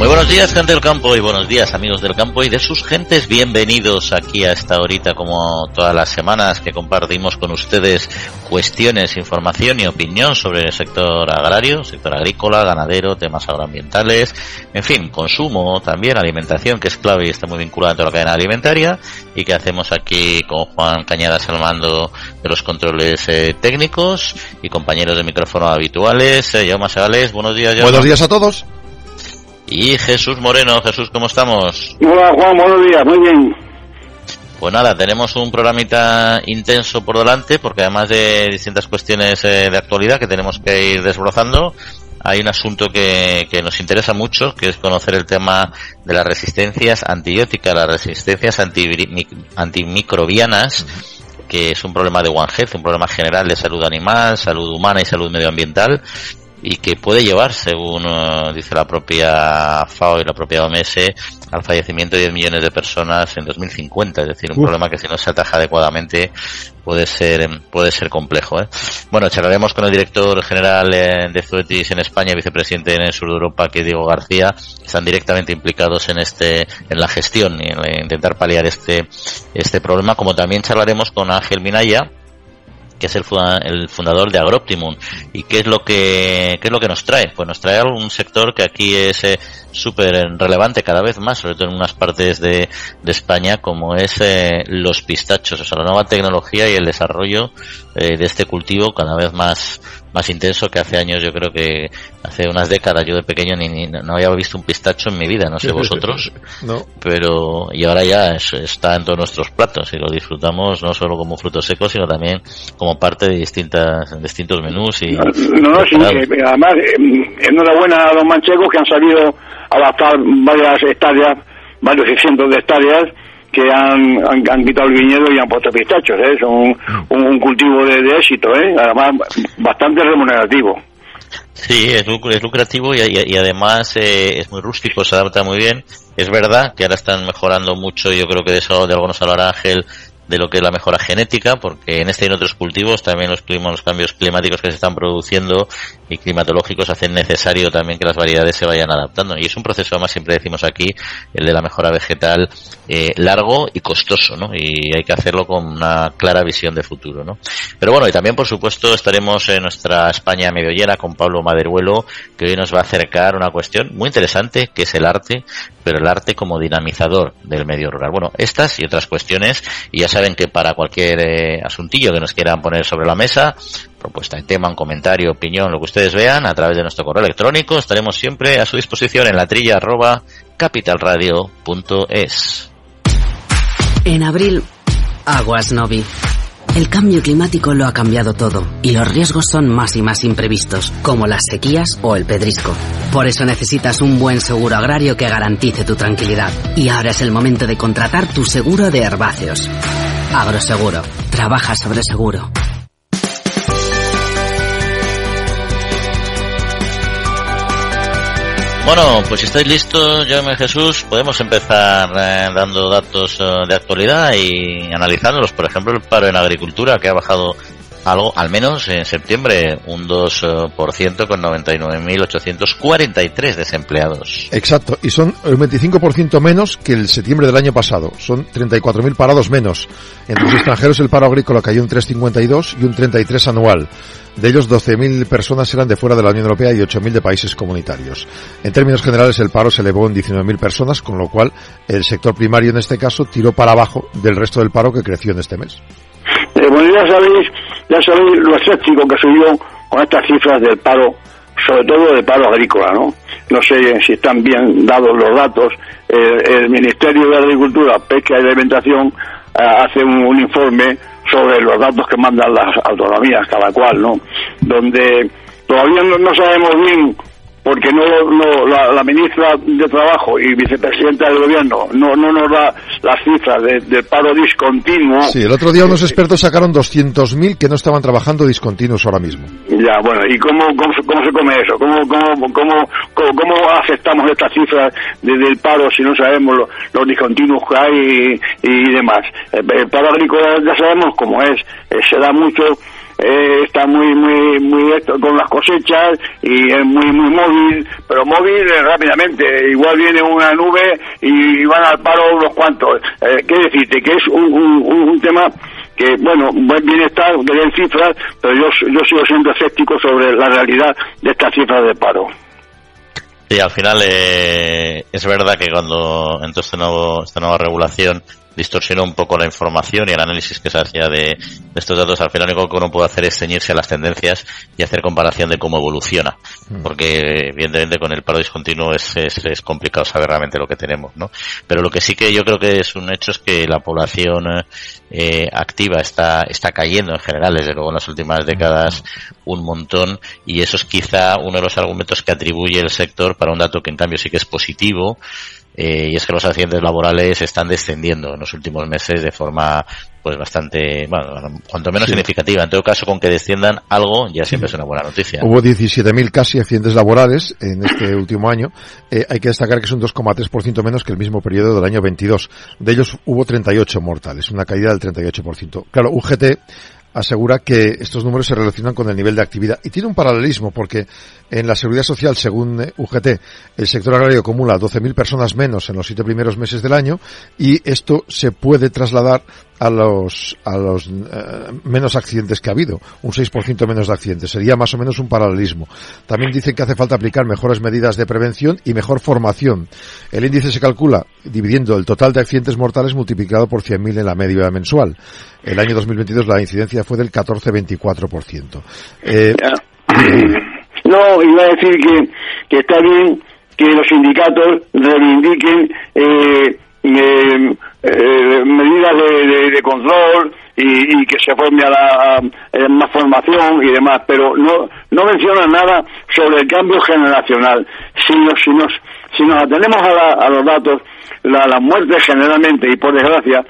Muy buenos días, gente del campo, y buenos días, amigos del campo y de sus gentes. Bienvenidos aquí a esta horita, como todas las semanas, que compartimos con ustedes cuestiones, información y opinión sobre el sector agrario, sector agrícola, ganadero, temas agroambientales, en fin, consumo, también alimentación, que es clave y está muy vinculada a toda la cadena alimentaria, y que hacemos aquí con Juan Cañadas al mando de los controles eh, técnicos y compañeros de micrófono habituales. Eh, Jaume buenos días. Buenos días a todos. Y Jesús Moreno. Jesús, ¿cómo estamos? Hola Juan, buenos días, muy bien. Pues nada, tenemos un programita intenso por delante porque además de distintas cuestiones eh, de actualidad que tenemos que ir desbrozando, hay un asunto que, que, nos interesa mucho, que es conocer el tema de las resistencias antibióticas, las resistencias antimicrobianas, que es un problema de One Health, un problema general de salud animal, salud humana y salud medioambiental, y que puede llevar, según uh, dice la propia FAO y la propia OMS, al fallecimiento de 10 millones de personas en 2050. Es decir, un uh. problema que si no se ataja adecuadamente puede ser puede ser complejo. ¿eh? Bueno, charlaremos con el director general de Zoetis en España, vicepresidente en el sur de Europa, que es Diego García, están directamente implicados en este en la gestión y en intentar paliar este este problema. Como también charlaremos con Ángel Minaya, que es el, fundador de Agroptimum. ¿Y qué es lo que qué es lo que nos trae? Pues nos trae un sector que aquí es eh, súper relevante cada vez más, sobre todo en unas partes de, de España, como es eh, los pistachos, o sea, la nueva tecnología y el desarrollo eh, de este cultivo cada vez más más intenso que hace años, yo creo que hace unas décadas yo de pequeño ni, ni no había visto un pistacho en mi vida, no sé vosotros, no. pero y ahora ya es, está en todos nuestros platos y lo disfrutamos no solo como fruto seco, sino también como parte de distintas distintos menús y no, no, sí, eh, además eh, enhorabuena a los manchegos que han salido a adaptar varias hectáreas, varios cientos de hectáreas que han, han, quitado el viñedo y han puesto pistachos, ¿eh? un, un, cultivo de, de, éxito, ¿eh? además bastante remunerativo. Sí, es, es lucrativo y además eh, es muy rústico, se adapta muy bien. Es verdad que ahora están mejorando mucho, yo creo que de eso de algo nos hablará Ángel, de lo que es la mejora genética, porque en este y en otros cultivos también los, climas, los cambios climáticos que se están produciendo y climatológicos hacen necesario también que las variedades se vayan adaptando. Y es un proceso, además, siempre decimos aquí, el de la mejora vegetal, eh, largo y costoso, ¿no? Y hay que hacerlo con una clara visión de futuro, ¿no? Pero bueno, y también, por supuesto, estaremos en nuestra España medio llena con Pablo Maderuelo, que hoy nos va a acercar una cuestión muy interesante, que es el arte, pero el arte como dinamizador del medio rural. Bueno, estas y otras cuestiones, y ya saben que para cualquier eh, asuntillo que nos quieran poner sobre la mesa, propuesta de tema, un comentario, opinión, lo que ustedes vean, a través de nuestro correo electrónico, estaremos siempre a su disposición en la trilla arroba capitalradio.es. En abril, Aguas Novi. El cambio climático lo ha cambiado todo y los riesgos son más y más imprevistos, como las sequías o el pedrisco. Por eso necesitas un buen seguro agrario que garantice tu tranquilidad. Y ahora es el momento de contratar tu seguro de herbáceos. Agroseguro. Trabaja sobre seguro. Bueno, pues si estáis listos, llame Jesús, podemos empezar eh, dando datos eh, de actualidad y analizándolos. Por ejemplo, el paro en agricultura que ha bajado algo, al menos en septiembre, un 2% con 99.843 desempleados. Exacto, y son el 25% menos que el septiembre del año pasado. Son 34.000 parados menos. Entre los extranjeros el paro agrícola cayó un 3,52 y un 33 anual. De ellos, 12.000 personas eran de fuera de la Unión Europea y 8.000 de países comunitarios. En términos generales, el paro se elevó en 19.000 personas, con lo cual el sector primario en este caso tiró para abajo del resto del paro que creció en este mes. Eh, bueno, ya sabéis, ya sabéis lo escéptico que soy yo con estas cifras del paro, sobre todo del paro agrícola, ¿no? No sé si están bien dados los datos. Eh, el Ministerio de Agricultura, Pesca y Alimentación eh, hace un, informe sobre los datos que mandan las autonomías, cada cual, ¿no? Donde todavía no sabemos bien porque no, no la, ministra de Trabajo y vicepresidenta del Gobierno no, no nos da las cifras del paro discontinuo. Sí, el otro día unos expertos sacaron 200.000 que no estaban trabajando discontinuos ahora mismo. Ya, bueno, ¿y cómo, cómo, se come eso? ¿Cómo, cómo, cómo, cómo, aceptamos estas cifras del paro si no sabemos los discontinuos que hay y, demás? El, paro agrícola ya sabemos cómo es, eh, se da mucho eh, está muy muy muy con las cosechas y es muy muy móvil pero móvil eh, rápidamente. Igual viene una nube y van al paro unos cuantos. Eh, qué decirte que es un, un, tema que bueno buen bienestar que den cifras pero yo yo sigo siendo escéptico sobre la realidad de estas cifras de paro. Sí, al final eh, es verdad que cuando entró este nuevo, esta nueva regulación distorsionó un poco la información y el análisis que se hacía de, estos datos. Al final lo único que uno puede hacer es ceñirse a las tendencias y hacer comparación de cómo evoluciona. Mm. Porque evidentemente con el paro discontinuo es, es, complicado saber realmente lo que tenemos, ¿no? Pero lo que sí que yo creo que es un hecho es que la población eh, activa está, está cayendo en general, desde luego en las últimas décadas un montón y eso es quizá uno de los argumentos que atribuye el sector para un dato que en cambio sí que es positivo eh, y es que los accidentes laborales están descendiendo en los últimos meses de forma pues bastante, bueno, cuanto menos significativa. En todo caso, con que desciendan algo ya siempre es una buena noticia. Hubo 17.000 casi accidentes laborales en este último año. Eh, hay que destacar que es un 2,3% menos que el mismo periodo del año 22. De ellos hubo 38 mortales, una caída del 38%. Claro, UGT asegura que estos números se relacionan con el nivel de actividad. Y tiene un paralelismo porque en la seguridad social, según UGT, el sector agrario acumula 12.000 personas menos en los siete primeros meses del año y esto se puede trasladar a los, a los eh, menos accidentes que ha habido, un 6% menos de accidentes. Sería más o menos un paralelismo. También dicen que hace falta aplicar mejores medidas de prevención y mejor formación. El índice se calcula dividiendo el total de accidentes mortales multiplicado por 100.000 en la media mensual. El año 2022 la incidencia fue del 14-24%. Eh, no, iba a decir que, que está bien que los sindicatos reivindiquen eh, eh, eh, medidas de, de, control y, que se forme a, la, más formación y demás, pero no no menciona nada sobre el cambio generacional. Si nos, si nos, si nos atenemos a, los datos, la, las muertes generalmente, y por desgracia,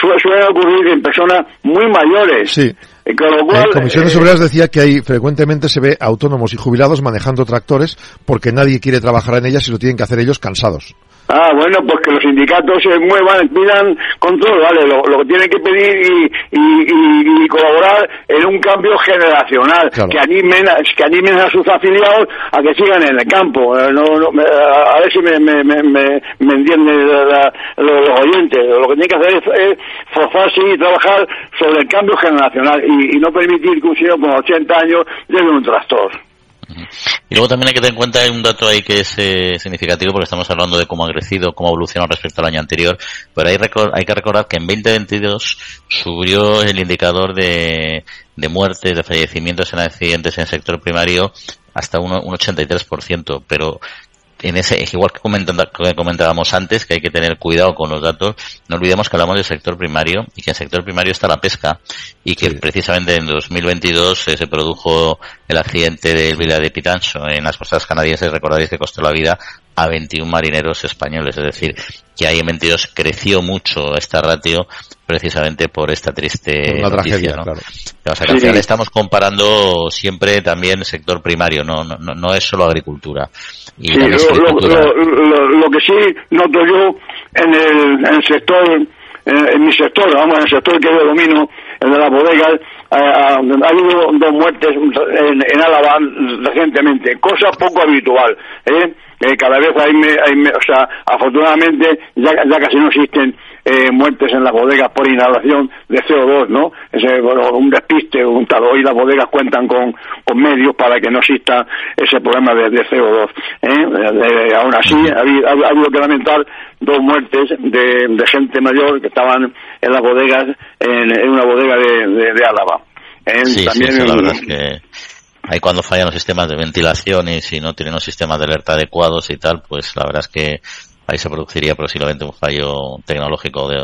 suelen ocurrir en personas muy mayores. Sí. Eh, con lo cual, Comisiones eh, Obreras decía que hay frecuentemente se ve autónomos y jubilados manejando tractores porque nadie quiere trabajar en ellas y lo tienen que hacer ellos cansados. Ah, bueno, pues que los sindicatos se muevan, pidan control, ¿vale? Lo, que tienen que pedir y, y, y, colaborar en un cambio generacional, que animen que animen a sus afiliados a que sigan en el campo. Eh, no, no, a ver si me, me, me, me entienden los, oyentes. Lo que tienen que hacer es, forzarse y trabajar sobre el cambio generacional y, no permitir que un señor con 80 años lleve un trastorno. Y luego también hay que tener en cuenta un dato ahí que es eh, significativo porque estamos hablando de cómo ha crecido, cómo ha evolucionado respecto al año anterior, pero hay, hay que recordar que en 2022 subió el indicador de, de muertes, de fallecimientos en accidentes en el sector primario hasta un, un 83%, pero en ese, igual que, que comentábamos antes, que hay que tener cuidado con los datos, no olvidemos que hablamos del sector primario y que en el sector primario está la pesca y que precisamente en 2022 eh, se produjo el accidente del Vila de Pitancho en las costas canadienses, recordaréis que costó la vida a 21 marineros españoles, es decir, que ahí en 22 creció mucho esta ratio precisamente por esta triste noticia, ¿no? claro. al final estamos comparando siempre también sector primario, no, no, no es solo agricultura. Y sí, lo, que sí noto yo en el, sector, en, mi sector, vamos, en el sector que yo domino, el de las bodegas, eh, ha habido dos muertes en, en Álava recientemente, cosa poco habitual, ¿eh? Eh cada vez hay, hay, o sea, afortunadamente ya, ya casi no existen eh, muertes en las bodegas por inhalación de CO2, ¿no? Ese, un despiste, un tal, hoy las bodegas cuentan con, con medios para que no exista ese problema de, CO2. ¿eh? aún así, ha, habido que lamentar dos muertes de, gente mayor que estaban en las bodegas, en, una bodega de, de, Álava. ¿eh? También la verdad es que ahí cuando fallan los sistemas de ventilación y si no tienen los sistemas de alerta adecuados y tal, pues la verdad es que ahí se produciría posiblemente un fallo tecnológico de,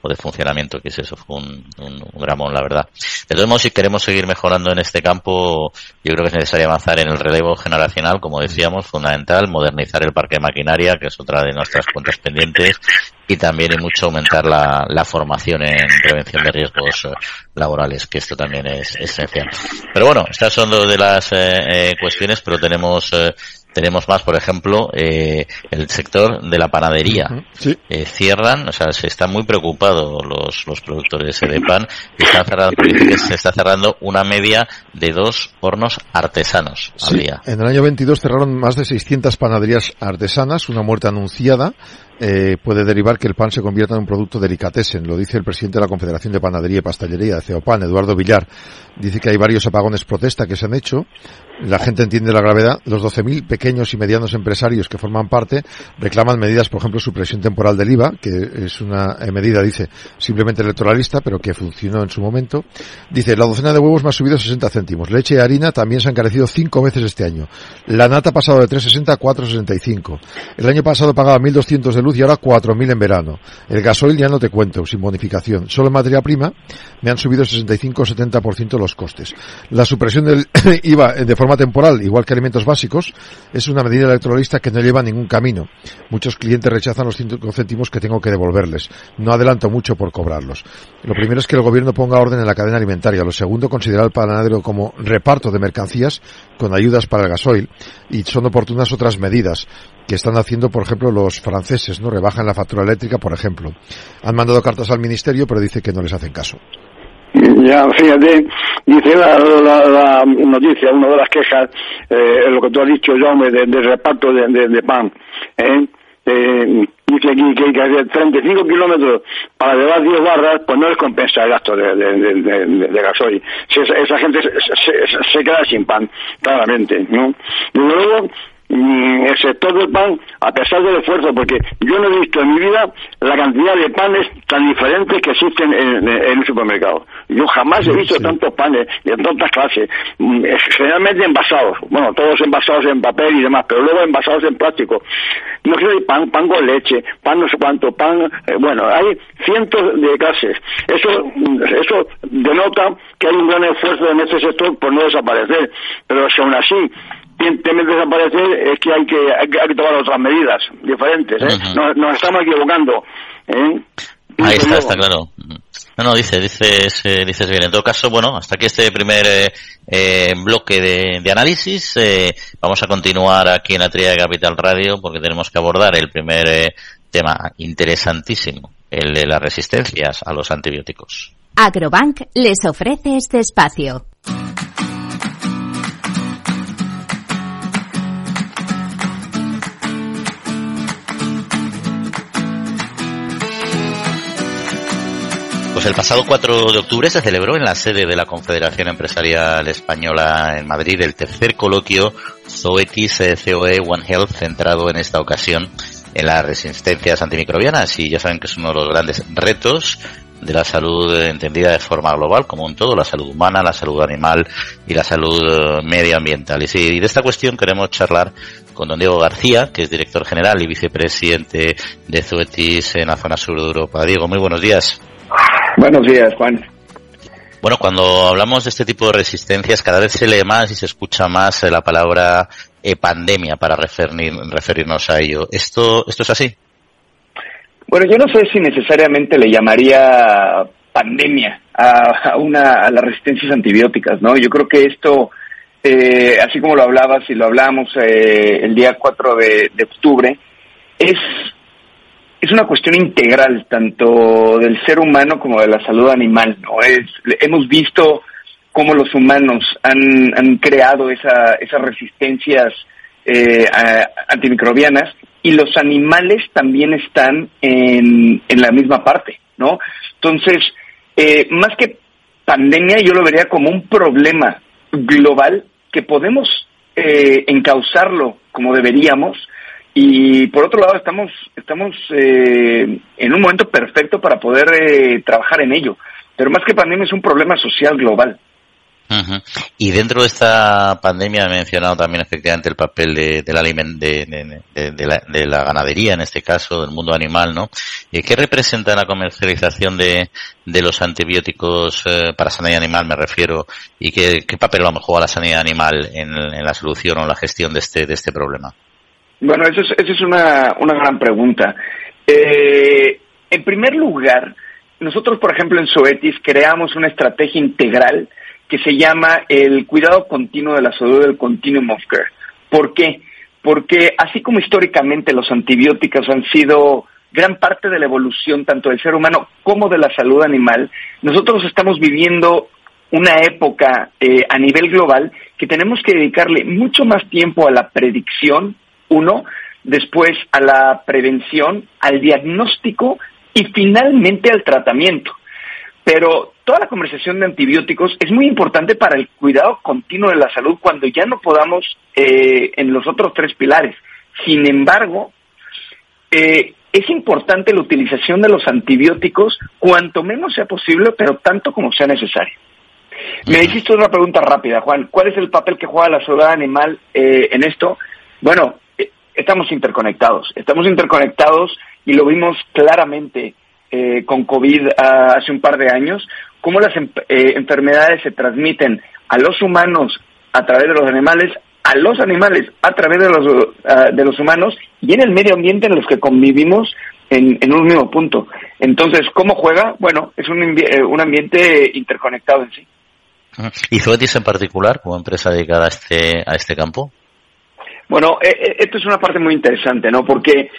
o de funcionamiento, que es eso, fue un, un, gramón, la verdad. De todos modos, si queremos seguir mejorando en este campo, yo creo que es necesario avanzar en el relevo generacional, como decíamos, fundamental, modernizar el parque de maquinaria, que es otra de nuestras cuentas pendientes, y también y mucho aumentar la, la formación en prevención de riesgos eh, laborales, que esto también es esencial. Pero bueno, estas son dos de las eh, eh, cuestiones, pero tenemos tenemos más, por ejemplo, eh, el sector de la panadería. Eh, cierran, o sea, se están muy preocupados los, los productores de pan y están cerrando, se está cerrando una media de dos hornos artesanos al día. En el año 22 cerraron más de 600 panaderías artesanas, una muerte anunciada eh, puede derivar que el pan se convierta en un producto delicatessen. Lo dice el presidente de la Confederación de Panadería y Pastelería de Ceopan, Eduardo Villar. Dice que hay varios apagones protesta que se han hecho. La gente entiende la gravedad. Los 12.000 pequeños y medianos empresarios que forman parte reclaman medidas, por ejemplo, supresión temporal del IVA, que es una eh, medida, dice, simplemente electoralista, pero que funcionó en su momento. Dice, la docena de huevos me ha subido 60 céntimos. Leche y harina también se han carecido cinco veces este año. La nata ha pasado de 3,60 a 4,65. El año pasado pagaba 1.200 de y ahora 4.000 en verano. El gasoil ya no te cuento, sin bonificación. Solo en materia prima me han subido 65-70% los costes. La supresión del IVA de forma temporal, igual que alimentos básicos, es una medida electoralista que no lleva ningún camino. Muchos clientes rechazan los 5 céntimos que tengo que devolverles. No adelanto mucho por cobrarlos. Lo primero es que el gobierno ponga orden en la cadena alimentaria. Lo segundo, considerar el panadero como reparto de mercancías con ayudas para el gasoil. Y son oportunas otras medidas que están haciendo, por ejemplo, los franceses, ¿no? Rebajan la factura eléctrica, por ejemplo. Han mandado cartas al ministerio, pero dice que no les hacen caso. Ya, fíjate, dice la, la, noticia, una de las quejas, eh, lo que tú has dicho, Jaume, del de reparto de, de, pan. ¿eh? Eh, dice que, que hacer 35 kilómetros para llevar 10 barras, pues no les compensa el gasto de, de, gasoil. esa, gente se, se, queda sin pan, claramente, ¿no? Y luego, el sector del pan, a pesar del esfuerzo, porque yo no he visto en mi vida la cantidad de panes tan diferentes que existen en, en, un supermercado. Yo jamás he visto tantos panes de tantas clases, mm, generalmente envasados, bueno, todos envasados en papel y demás, pero luego envasados en plástico. No sé, pan, pan con leche, pan no sé cuánto, pan, eh, bueno, hay cientos de clases. Eso, mm, eso denota que hay un gran esfuerzo en este sector por no desaparecer, pero si aún así temen desaparecer es que hay que, hay que, tomar otras medidas diferentes. ¿eh? nos, estamos equivocando. ¿eh? Ahí está, está claro. No, no, dice, dices, eh, dices bien. En todo caso, bueno, hasta aquí este primer eh, eh bloque de, de análisis. Eh, vamos a continuar aquí en la Tría de Capital Radio porque tenemos que abordar el primer eh, tema interesantísimo, el de las resistencias a los antibióticos. Agrobank les ofrece este espacio. Pues el pasado 4 de octubre se celebró en la sede de la Confederación Empresarial Española en Madrid el tercer coloquio Zoetis COE One Health centrado en esta ocasión en las resistencias antimicrobianas y ya saben que es uno de los grandes retos de la salud entendida de forma global como un todo, la salud humana, la salud animal y la salud eh, medioambiental. Y de esta cuestión queremos charlar con don Diego García, que es director general y vicepresidente de Zoetis en la zona sur de Europa. Diego, muy buenos días. Buenos días, Juan. Bueno, cuando hablamos de este tipo de resistencias, cada vez se lee más y se escucha más la palabra eh, pandemia para referirnos a ello. ¿Esto, ¿Esto es así? Bueno, yo no sé si necesariamente le llamaría pandemia a, una, a las resistencias antibióticas, ¿no? Yo creo que esto, eh, así como lo hablabas y lo hablamos eh, el día 4 de, de octubre, es es una cuestión integral tanto del ser humano como de la salud animal. ¿no? Es, hemos visto cómo los humanos han, han creado esa, esas resistencias eh, antimicrobianas y los animales también están en, en la misma parte, ¿no? Entonces, eh, más que pandemia, yo lo vería como un problema global que podemos eh, encauzarlo como deberíamos, y por otro lado, estamos, estamos eh, en un momento perfecto para poder eh, trabajar en ello. Pero más que pandemia es un problema social global. Y dentro de esta pandemia he mencionado también efectivamente el papel de, de, la, de, la, ganadería, en este caso, del mundo animal, ¿no? ¿Qué representa la comercialización de, los antibióticos eh, para sanidad animal, me refiero? ¿Y qué, papel lo juega la sanidad animal en, la solución o en la gestión de este, de este problema? Bueno, esa es, eso es una, una gran pregunta. Eh, en primer lugar, nosotros, por ejemplo, en Soetis creamos una estrategia integral que se llama el cuidado continuo de la salud del continuum of care. ¿Por qué? Porque así como históricamente los antibióticos han sido gran parte de la evolución tanto del ser humano como de la salud animal, nosotros estamos viviendo una época eh, a nivel global que tenemos que dedicarle mucho más tiempo a la predicción, uno, después a la prevención, al diagnóstico y finalmente al tratamiento. Pero toda la conversación de antibióticos es muy importante para el cuidado continuo de la salud cuando ya no podamos eh, en los otros tres pilares. Sin embargo, eh, es importante la utilización de los antibióticos cuanto menos sea posible, pero tanto como sea necesario. Me hiciste una pregunta rápida, Juan. ¿Cuál es el papel que juega la salud animal eh, en esto? Bueno, estamos interconectados. Estamos interconectados y lo vimos claramente eh, con COVID ah, hace un par de años, cómo las em, eh, enfermedades se transmiten a los humanos a través de los animales, a los animales a través de los, ah, de los humanos y en el medio ambiente en los que convivimos en, en un mismo punto. Entonces, ¿cómo juega? Bueno, es un, eh, un ambiente interconectado en sí. ¿Y Zoetis en particular, como empresa dedicada a este, a este campo? Bueno, esto es una parte muy interesante, ¿no? Porque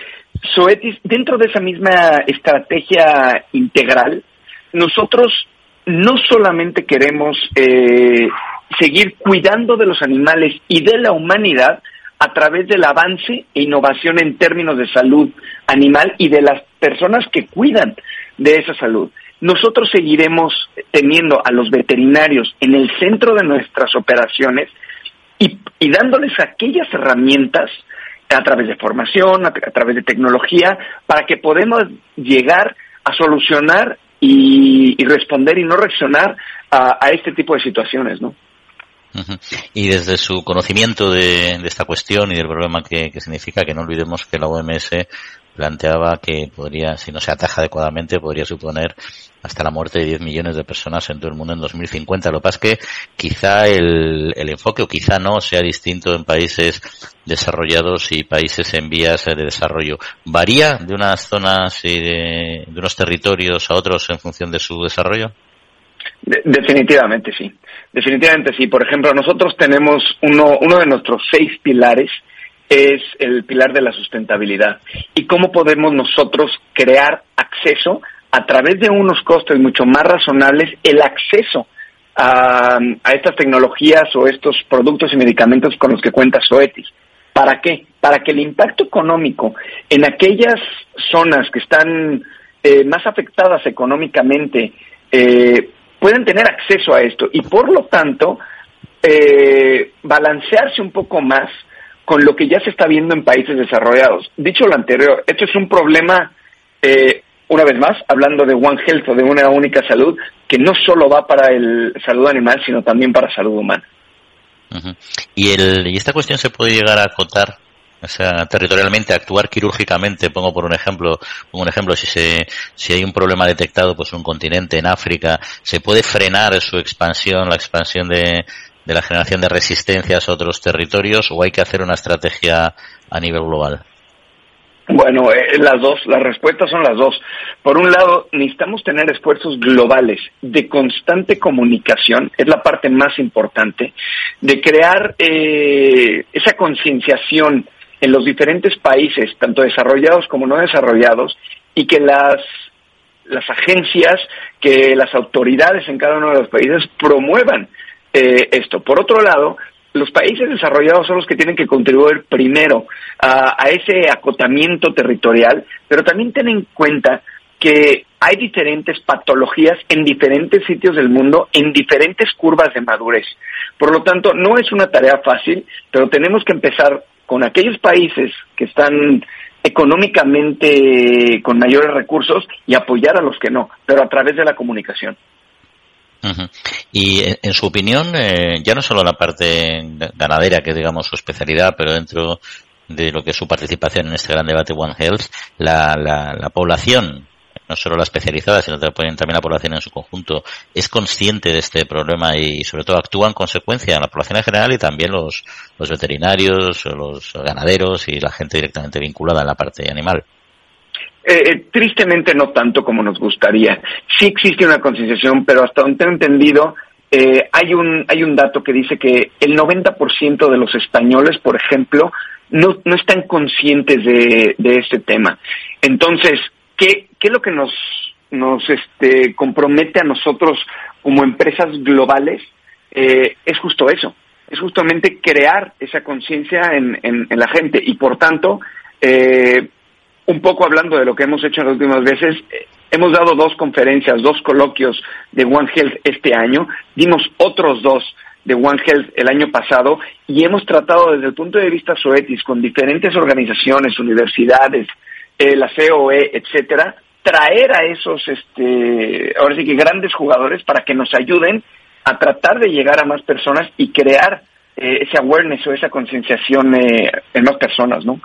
Soetis, dentro de esa misma estrategia integral, nosotros no solamente queremos eh, seguir cuidando de los animales y de la humanidad a través del avance e innovación en términos de salud animal y de las personas que cuidan de esa salud. Nosotros seguiremos teniendo a los veterinarios en el centro de nuestras operaciones y, y dándoles aquellas herramientas a través de formación, a, través de tecnología, para que podamos llegar a solucionar y, responder y no reaccionar a, este tipo de situaciones, ¿no? Y desde su conocimiento de, esta cuestión y del problema que, que, significa, que no olvidemos que la OMS planteaba que podría, si no se ataja adecuadamente, podría suponer hasta la muerte de 10 millones de personas en todo el mundo en 2050. Lo que pasa es que quizá el, el enfoque o quizá no sea distinto en países desarrollados y países en vías de desarrollo. ¿Varía de unas zonas y de, unos territorios a otros en función de su desarrollo? definitivamente sí. Definitivamente sí. Por ejemplo, nosotros tenemos uno, uno de nuestros seis pilares es el pilar de la sustentabilidad y cómo podemos nosotros crear acceso a través de unos costes mucho más razonables el acceso a, estas tecnologías o estos productos y medicamentos con los que cuenta Soetis. ¿Para qué? Para que el impacto económico en aquellas zonas que están eh, más afectadas económicamente eh, puedan tener acceso a esto y por lo tanto eh, balancearse un poco más con lo que ya se está viendo en países desarrollados. Dicho lo anterior, esto es un problema, eh, una vez más, hablando de One Health o de una única salud, que no solo va para el salud animal, sino también para salud humana. ¿Y, el, ¿Y esta cuestión se puede llegar a acotar o sea, territorialmente, actuar quirúrgicamente, pongo por un ejemplo, un ejemplo, si se, si hay un problema detectado, pues un continente, en África, ¿se puede frenar su expansión, la expansión de, de la generación de resistencias a otros territorios o hay que hacer una estrategia a nivel global? Bueno, eh, las dos, las respuestas son las dos. Por un lado, necesitamos tener esfuerzos globales de constante comunicación, es la parte más importante, de crear eh, esa concienciación en los diferentes países, tanto desarrollados como no desarrollados, y que las, las agencias, que las autoridades en cada uno de los países promuevan eh, esto. Por otro lado, los países desarrollados son los que tienen que contribuir primero a, ese acotamiento territorial, pero también ten en cuenta que hay diferentes patologías en diferentes sitios del mundo, en diferentes curvas de madurez. Por lo tanto, no es una tarea fácil, pero tenemos que empezar con aquellos países que están económicamente con mayores recursos y apoyar a los que no, pero a través de la comunicación. Y en, su opinión, eh, ya no solo la parte ganadera, que digamos su especialidad, pero dentro de lo que es su participación en este gran debate One Health, la, la, la población no solo la especializada, sino también la población en su conjunto, es consciente de este problema y sobre todo actúa en consecuencia en la población en general y también los, los veterinarios, los ganaderos y la gente directamente vinculada en la parte animal. Eh, eh, tristemente no tanto como nos gustaría. Sí existe una concienciación, pero hasta donde tengo entendido, eh, hay, un, hay un dato que dice que el 90% de los españoles, por ejemplo, no, no están conscientes de, de este tema. Entonces, ¿qué, qué es lo que nos, nos este, compromete a nosotros como empresas globales? Eh, es justo eso, es justamente crear esa conciencia en, en, la gente y por tanto, eh, un poco hablando de lo que hemos hecho en las últimas veces, eh, hemos dado dos conferencias, dos coloquios de One Health este año, dimos otros dos de One Health el año pasado y hemos tratado desde el punto de vista SOETIS con diferentes organizaciones, universidades, la COE, etcétera, traer a esos, este, ahora sí que grandes jugadores para que nos ayuden a tratar de llegar a más personas y crear eh, ese awareness o esa concienciación eh, en más personas, ¿no?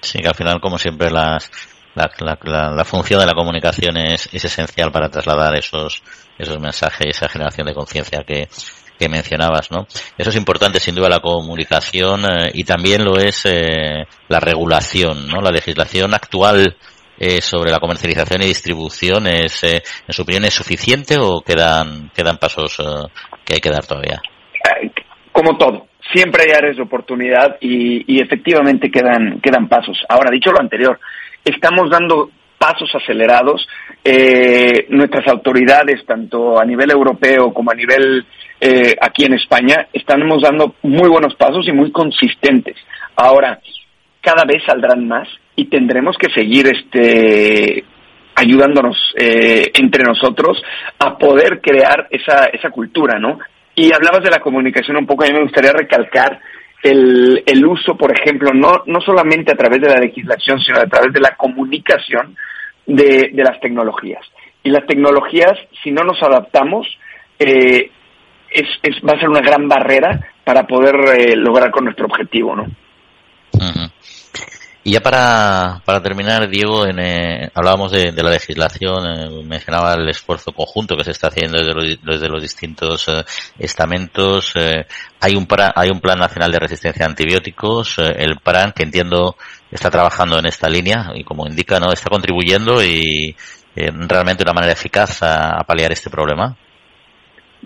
Sí, que al final, como siempre, las, la, la, la, función de la comunicación es, es, esencial para trasladar esos, esos mensajes, esa generación de conciencia que, que mencionabas, ¿no? Eso es importante, sin duda, la comunicación eh, y también lo es eh, la regulación, ¿no? La legislación actual eh, sobre la comercialización y distribución es, eh, en su opinión, es suficiente o quedan quedan pasos eh, que hay que dar todavía? Como todo, siempre hay áreas de oportunidad y, y efectivamente quedan quedan pasos. Ahora, dicho lo anterior, estamos dando pasos acelerados. Eh, nuestras autoridades, tanto a nivel europeo como a nivel eh, aquí en España, estamos dando muy buenos pasos y muy consistentes. Ahora, cada vez saldrán más y tendremos que seguir este ayudándonos eh, entre nosotros a poder crear esa, esa cultura, ¿no? Y hablabas de la comunicación un poco, a mí me gustaría recalcar el, el uso, por ejemplo, no, no solamente a través de la legislación, sino a través de la comunicación de, de las tecnologías. Y las tecnologías, si no nos adaptamos, eh, es, es, va a ser una gran barrera para poder eh, lograr con nuestro objetivo, ¿no? Y ya para, para terminar, Diego, en, eh, hablábamos de, la legislación, eh, mencionaba el esfuerzo conjunto que se está haciendo desde los, desde los distintos eh, estamentos. Eh, hay, un plan, hay un plan nacional de resistencia a antibióticos, el PRAN, que entiendo está trabajando en esta línea y como indica, no está contribuyendo y realmente de una manera eficaz a paliar este problema.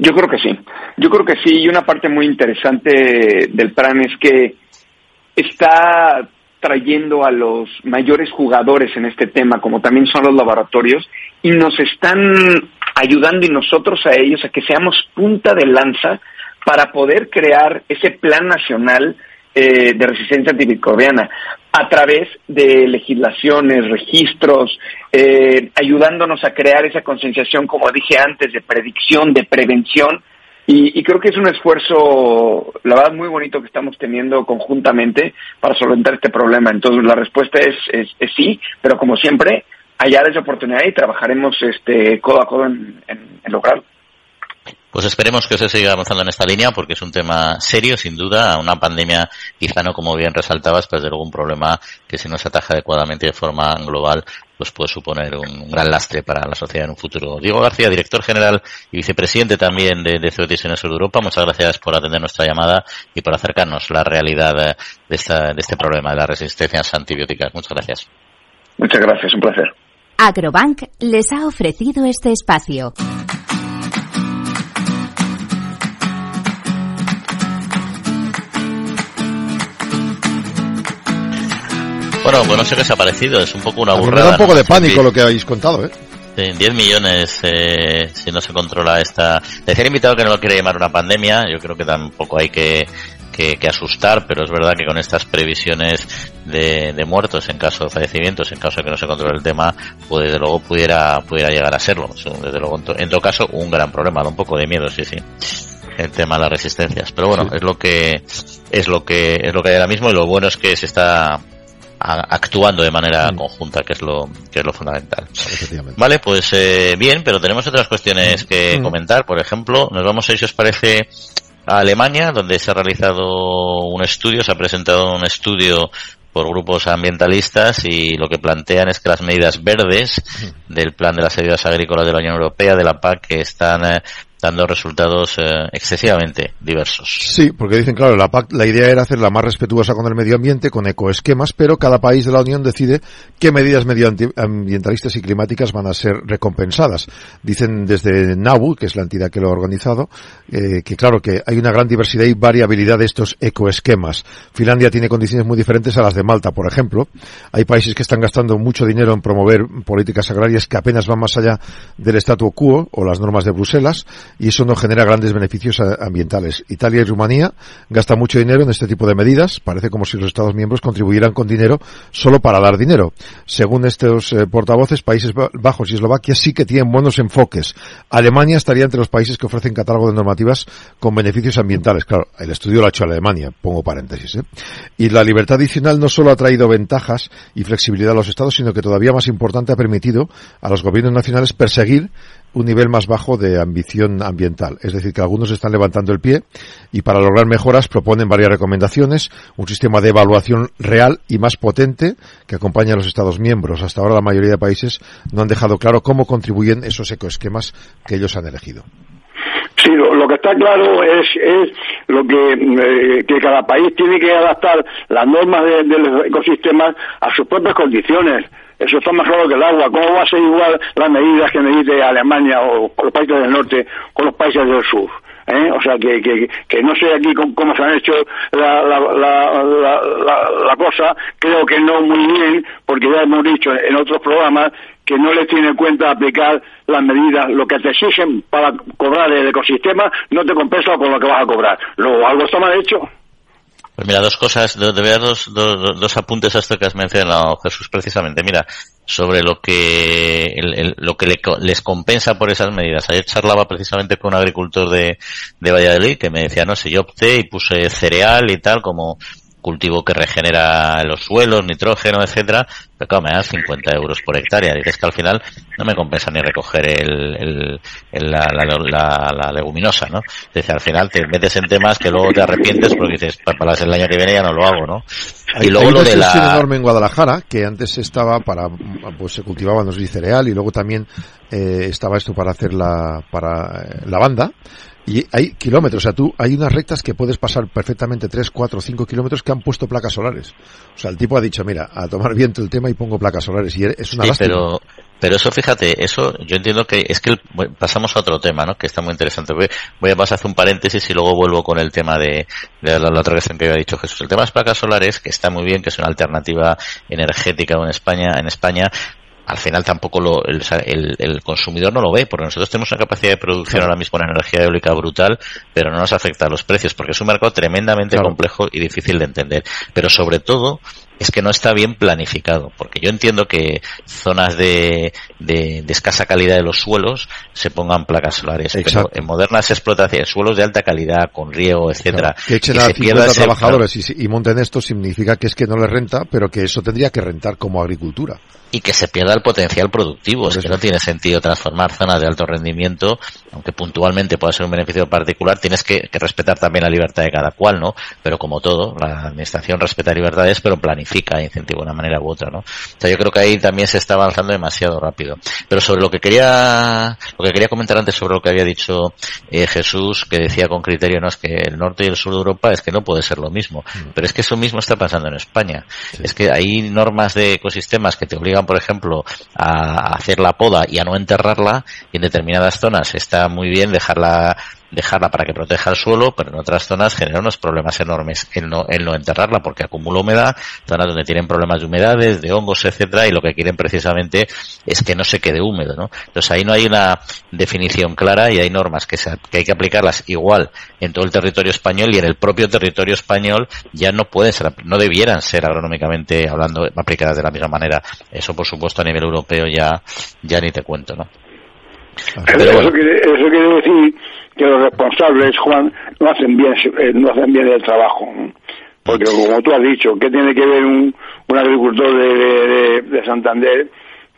Yo creo que sí, yo creo que sí, y una parte muy interesante del PRAN es que está trayendo a los mayores jugadores en este tema, como también son los laboratorios, y nos están ayudando y nosotros a ellos a que seamos punta de lanza para poder crear ese plan nacional eh, de resistencia antimicrobiana a través de legislaciones, registros, eh, ayudándonos a crear esa concienciación, como dije antes, de predicción, de prevención, y, creo que es un esfuerzo, la verdad, muy bonito que estamos teniendo conjuntamente para solventar este problema. Entonces, la respuesta es, sí, pero como siempre, áreas de oportunidad y trabajaremos este, codo a codo en, en, en lograrlo. Pues esperemos que se siga avanzando en esta línea porque es un tema serio, sin duda. Una pandemia, quizá no como bien resaltabas, pero desde luego un problema que si no se ataja adecuadamente de forma global, pues puede suponer un gran lastre para la sociedad en un futuro. Diego García, director general y vicepresidente también de, de COTIS en el sur de Europa, muchas gracias por atender nuestra llamada y por acercarnos la realidad de, esta, de este problema de las resistencias antibióticas. Muchas gracias. Muchas gracias, un placer. Agrobank les ha ofrecido este espacio. Bueno, pues no sé qué se ha parecido, es un poco una burrada. Me da un poco de pánico lo que habéis contado, ¿eh? Sí, 10 millones eh, si no se controla esta... Decía el invitado que no lo quiere llamar una pandemia, yo creo que tampoco hay que, que, que asustar, pero es verdad que con estas previsiones de, de, muertos en caso de fallecimientos, en caso de que no se controle el tema, pues desde luego pudiera, pudiera llegar a serlo. Desde luego, en todo caso, un gran problema, da un poco de miedo, sí, sí el tema de las resistencias pero bueno sí. es lo que es lo que es lo que hay ahora mismo y lo bueno es que se está actuando de manera mm. conjunta, que es lo que es lo fundamental. Vale, pues eh, bien, pero tenemos otras cuestiones que mm. comentar. Por ejemplo, nos vamos a ir, si os parece, a Alemania, donde se ha realizado un estudio, se ha presentado un estudio por grupos ambientalistas y lo que plantean es que las medidas verdes mm. del plan de las ayudas agrícolas de la Unión Europea, de la PAC, que están eh, dando resultados eh, excesivamente diversos. Sí, porque dicen, claro, la PAC, la idea era hacerla más respetuosa con el medio ambiente, con ecoesquemas, pero cada país de la Unión decide qué medidas medioambientalistas y climáticas van a ser recompensadas. Dicen desde NABU, que es la entidad que lo ha organizado, eh, que claro, que hay una gran diversidad y variabilidad de estos ecoesquemas. Finlandia tiene condiciones muy diferentes a las de Malta, por ejemplo. Hay países que están gastando mucho dinero en promover políticas agrarias que apenas van más allá del statu quo o las normas de Bruselas y eso no genera grandes beneficios ambientales. Italia y Rumanía gastan mucho dinero en este tipo de medidas. Parece como si los Estados miembros contribuyeran con dinero solo para dar dinero. Según estos eh, portavoces, Países Bajos y Eslovaquia sí que tienen buenos enfoques. Alemania estaría entre los países que ofrecen catálogo de normativas con beneficios ambientales. Claro, el estudio lo ha hecho Alemania, pongo paréntesis. ¿eh? Y la libertad adicional no solo ha traído ventajas y flexibilidad a los Estados, sino que todavía más importante ha permitido a los gobiernos nacionales perseguir un nivel más bajo de ambición ambiental. Es decir, que algunos están levantando el pie y para lograr mejoras proponen varias recomendaciones, un sistema de evaluación real y más potente que acompañe a los Estados miembros. Hasta ahora la mayoría de países no han dejado claro cómo contribuyen esos ecoesquemas que ellos han elegido. Sí, lo, que está claro es, es lo que, eh, que cada país tiene que adaptar las normas de, de los ecosistemas a sus propias condiciones. Eso está más claro que el agua. ¿Cómo va a ser igual las medidas que medite Alemania o los países del norte con los países del sur? ¿Eh? O sea, que, que, que, no sé aquí cómo, se han hecho la, la, la, la, cosa, creo que no muy bien, porque ya hemos dicho en otros programas que no les tiene en cuenta aplicar las medidas, lo que te exigen para cobrar el ecosistema, no te compensa con lo que vas a cobrar. Luego, algo está mal hecho. Pues mira, dos cosas, de, dos, dos, apuntes a esto que has mencionado, Jesús, precisamente. Mira, sobre lo que lo que les compensa por esas medidas. Ayer charlaba precisamente con un agricultor de, de Valladolid que me decía, no sé, yo opté y puse cereal y tal como cultivo que regenera los suelos, nitrógeno, etcétera, pero claro, me dan 50 euros por hectárea. Dices que al final no me compensa ni recoger el, la, la, leguminosa, ¿no? Dice, al final te metes en temas que luego te arrepientes porque dices, para el año que viene ya no lo hago, ¿no? y luego lo de la... enorme en Guadalajara, que antes estaba para, pues se cultivaba, no sé, cereal y luego también eh, estaba esto para hacer la, para eh, la banda y hay kilómetros, o sea, tú, hay unas rectas que puedes pasar perfectamente 3, 4, 5 kilómetros que han puesto placas solares. O sea, el tipo ha dicho, mira, a tomar viento el tema y pongo placas solares. Y es una sí, Pero, pero eso, fíjate, eso yo entiendo que es que pasamos a otro tema, ¿no? Que está muy interesante. Voy, a pasar a hacer un paréntesis y luego vuelvo con el tema de, de la, otra cuestión que había dicho Jesús. El tema de las placas solares, que está muy bien, que es una alternativa energética en España, en España, al final tampoco lo, el, el, consumidor no lo ve, porque nosotros tenemos una capacidad de producción ahora mismo en energía eólica brutal, pero no nos afecta a los precios, porque es un mercado tremendamente complejo y difícil de entender. Pero sobre todo, es que no está bien planificado, porque yo entiendo que zonas de, de, escasa calidad de los suelos se pongan placas solares, pero en modernas explotaciones, suelos de alta calidad, con riego, etcétera, que echen a 50 trabajadores y, y monten esto significa que es que no les renta, pero que eso tendría que rentar como agricultura y que se pierda el potencial productivo. Es que no tiene sentido transformar zonas de alto rendimiento, aunque puntualmente pueda ser un beneficio particular, tienes que, respetar también la libertad de cada cual, ¿no? Pero como todo, la administración respeta libertades, pero planifica, incentiva de una manera u otra, ¿no? O sea, yo creo que ahí también se está avanzando demasiado rápido. Pero sobre lo que quería, lo que quería comentar antes sobre lo que había dicho eh, Jesús, que decía con criterio, no es que el norte y el sur de Europa es que no puede ser lo mismo. Mm. Pero es que eso mismo está pasando en España. Es que hay normas de ecosistemas que te obligan por ejemplo, a hacer la poda y a no enterrarla, y en determinadas zonas está muy bien dejarla dejarla para que proteja el suelo, pero en otras zonas genera unos problemas enormes el no, el no enterrarla porque acumula humedad, zonas donde tienen problemas de humedades, de hongos, etcétera, y lo que quieren precisamente es que no se quede húmedo, ¿no? Entonces ahí no hay una definición clara y hay normas que, que hay que aplicarlas igual en todo el territorio español y en el propio territorio español ya no pueden ser, no debieran ser agronómicamente hablando aplicadas de la misma manera. Eso por supuesto a nivel europeo ya, ya ni te cuento, ¿no? Pero eso, quiere, eso quiere decir que los responsables, Juan, no hacen bien, eh, no hacen bien el trabajo. Porque como tú has dicho, ¿qué tiene que ver un, un agricultor de, de, Santander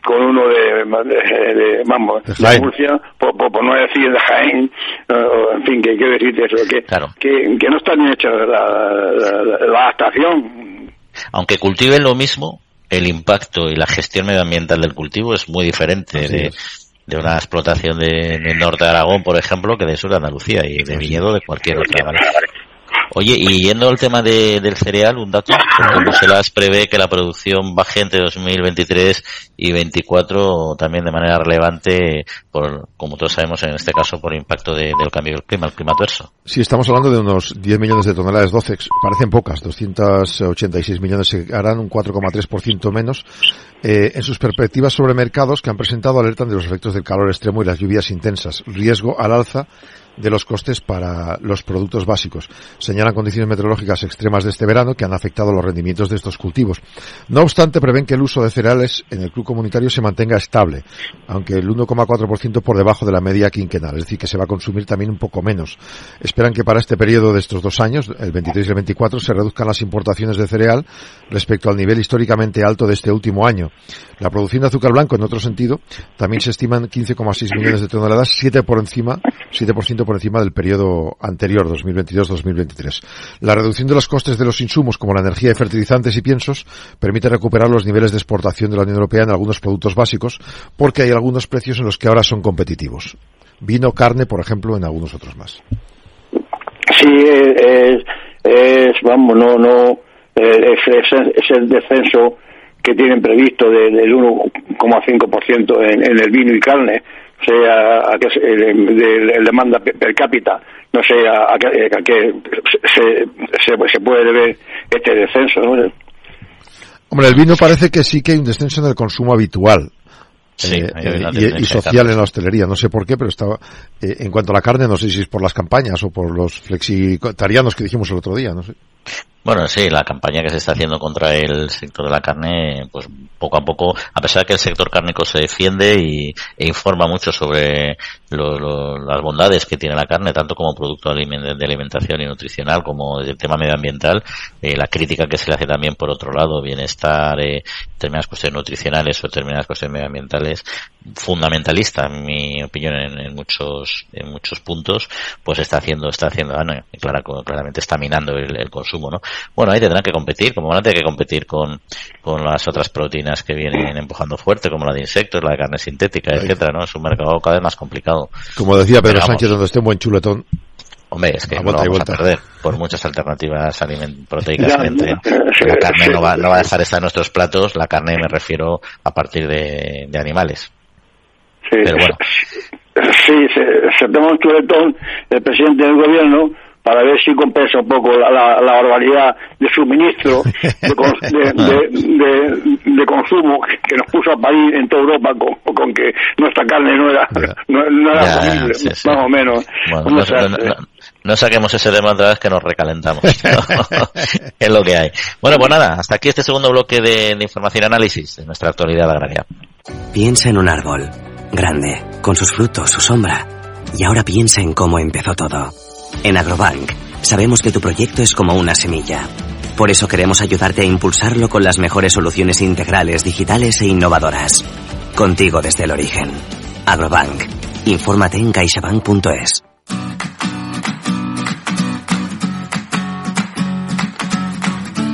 con uno de, de, vamos, de, Murcia, por, por, no decir de Jaén, en fin, que quiero decirte eso, que, que, que, no está bien hecha la, la, adaptación. Aunque cultiven lo mismo, el impacto y la gestión medioambiental del cultivo es muy diferente de, de una explotación de, del norte de Aragón, por ejemplo, que de sur de Andalucía y de viñedo de cualquier otra. ¿vale? Oye, y yendo al tema de, del cereal, un dato, como se las prevé que la producción baje entre 2023 y 2024 también de manera relevante, por, como todos sabemos en este caso, por impacto de, del cambio del clima, el clima adverso. Sí, estamos hablando de unos 10 millones de toneladas de parecen pocas, 286 millones se harán un 4,3% menos. Eh, en sus perspectivas sobre mercados que han presentado alertan de los efectos del calor extremo y las lluvias intensas, riesgo al alza de los costes para los productos básicos. Señalan condiciones meteorológicas extremas de este verano que han afectado los rendimientos de estos cultivos. No obstante, prevén que el uso de cereales en el club comunitario se mantenga estable, aunque el 1,4% por debajo de la media quinquenal, es decir, que se va a consumir también un poco menos. Esperan que para este periodo de estos dos años, el 23 y el 24, se reduzcan las importaciones de cereal respecto al nivel históricamente alto de este último año. La producción de azúcar blanco, en otro sentido, también se estiman 15,6 millones de toneladas, 7 por encima, 7% por encima del periodo anterior, 2022-2023. La reducción de los costes de los insumos, como la energía de fertilizantes y piensos, permite recuperar los niveles de exportación de la Unión Europea en algunos productos básicos, porque hay algunos precios en los que ahora son competitivos. Vino, carne, por ejemplo, en algunos otros más. Sí, vamos, no, no, es, el descenso que tienen previsto del 1,5% en, en el vino y carne sea a que el, demanda per cápita, no sé a, qué se, se, puede ver este descenso. Hombre, el vino parece que sí que hay un descenso en el consumo habitual. Eh, eh, y, social en la hostelería, no sé por qué, pero estaba eh, en cuanto a la carne, no sé si es por las campañas o por los flexitarianos que dijimos el otro día, no sé. Bueno, sí, la campaña que se está haciendo contra el sector de la carne, pues poco a poco, a pesar de que el sector cárnico se defiende y, e informa mucho sobre las bondades que tiene la carne, tanto como producto de alimentación y nutricional como desde el tema medioambiental, eh, la crítica que se le hace también por otro lado, bienestar, eh, determinadas cuestiones nutricionales o determinadas cuestiones medioambientales, fundamentalista, en mi opinión, en, muchos en muchos puntos, pues está haciendo, está haciendo daño, y claramente está minando el, el consumo, ¿no? Bueno, ahí tendrán que competir, como van a tener que competir con, con las otras proteínas que vienen empujando fuerte, como la de insectos, la de carne sintética, etcétera, ¿no? Es un mercado cada vez más complicado. Como decía Pedro Sánchez, donde esté un buen chuletón. Hombre, es que no vamos a perder por muchas alternativas proteicas La carne no va, no va a dejar estar en nuestros platos, la carne me refiero a partir de, de animales. Sí, Pero bueno. Sí, se, se toma un chuletón el presidente del gobierno para ver si compensa un poco la, la, barbaridad de suministro, de, consumo que nos puso a país en toda Europa con, que nuestra carne no era, no, era más o menos. no, saquemos ese tema otra vez que nos recalentamos. es lo que hay. Bueno, pues nada, hasta aquí este segundo bloque de, de información y análisis de nuestra actualidad agraria. Piensa en un árbol, grande, con sus frutos, su sombra. Y ahora piensa en cómo empezó todo en Agrobank, sabemos que tu proyecto es como una semilla. Por eso queremos ayudarte a impulsarlo con las mejores soluciones integrales, digitales e innovadoras. Contigo desde el origen. Agrobank. Infórmate en caixabank.es.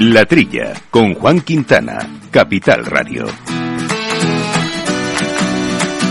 La Trilla, con Juan Quintana, Capital Radio.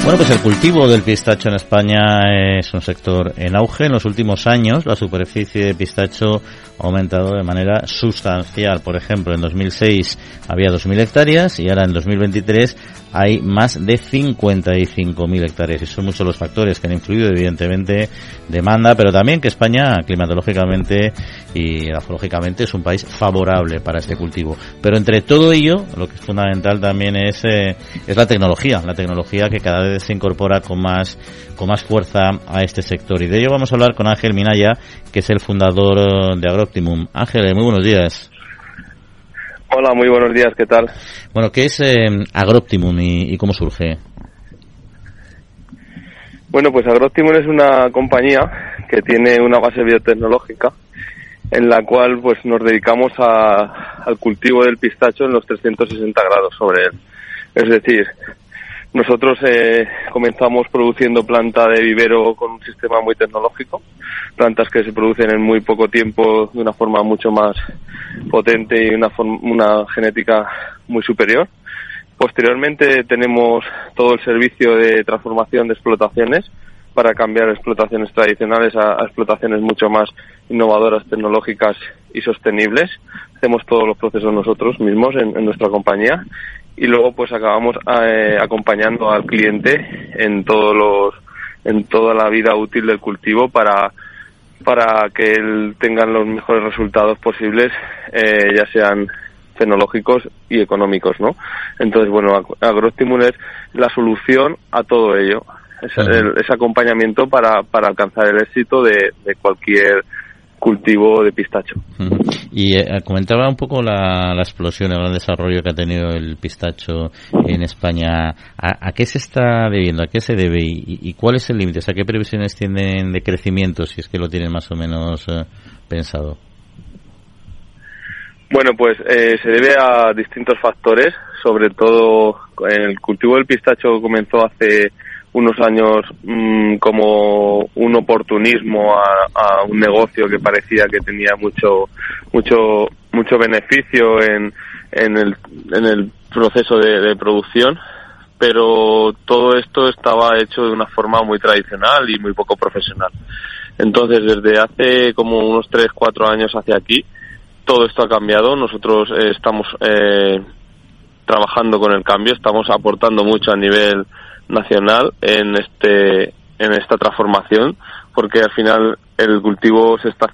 Bueno, pues el cultivo del pistacho en España es un sector en auge. En los últimos años la superficie de pistacho ha aumentado de manera sustancial. Por ejemplo, en 2006 había 2.000 hectáreas y ahora en 2023 hay más de 55.000 hectáreas y son muchos los factores que han influido, evidentemente, demanda, pero también que España climatológicamente y geológicamente es un país favorable para este cultivo. Pero entre todo ello, lo que es fundamental también es, eh, es la tecnología, la tecnología que cada vez se incorpora con más, con más fuerza a este sector. Y de ello vamos a hablar con Ángel Minaya, que es el fundador de Ángel, muy buenos días. Hola, muy buenos días, ¿qué tal? Bueno, ¿qué es eh, Agroptimum y, cómo surge? Bueno, pues Agroptimum es una compañía que tiene una base biotecnológica en la cual pues nos dedicamos a, al cultivo del pistacho en los 360 grados sobre él. Es decir, nosotros eh, comenzamos produciendo planta de vivero con un sistema muy tecnológico, plantas que se producen en muy poco tiempo de una forma mucho más potente y una, una genética muy superior. Posteriormente tenemos todo el servicio de transformación de explotaciones para cambiar explotaciones tradicionales a, explotaciones mucho más innovadoras, tecnológicas y sostenibles. Hacemos todos los procesos nosotros mismos en, nuestra compañía y luego pues acabamos eh, acompañando al cliente en todos los en toda la vida útil del cultivo para para que él tengan los mejores resultados posibles, eh, ya sean tecnológicos y económicos, ¿no? Entonces, bueno, AgroStimul es la solución a todo ello, ese, acompañamiento para, para alcanzar el éxito de, cualquier cultivo de pistacho. Y eh, comentaba un poco la, la explosión, el gran desarrollo que ha tenido el pistacho en España. ¿A, qué se está debiendo? ¿A qué se debe? ¿Y, cuál es el límite? ¿A qué previsiones tienen de crecimiento, si es que lo tienen más o menos eh, pensado? Bueno, pues eh, se debe a distintos factores, sobre todo el cultivo del pistacho comenzó hace unos años mm, como un oportunismo a, un negocio que parecía que tenía mucho mucho mucho beneficio en, en, el, en el proceso de, producción pero todo esto estaba hecho de una forma muy tradicional y muy poco profesional. Entonces desde hace como unos 3, 4 años hacia aquí todo esto ha cambiado. Nosotros eh, estamos eh, trabajando con el cambio estamos aportando mucho a nivel nacional en este en esta transformación porque al final el cultivo se está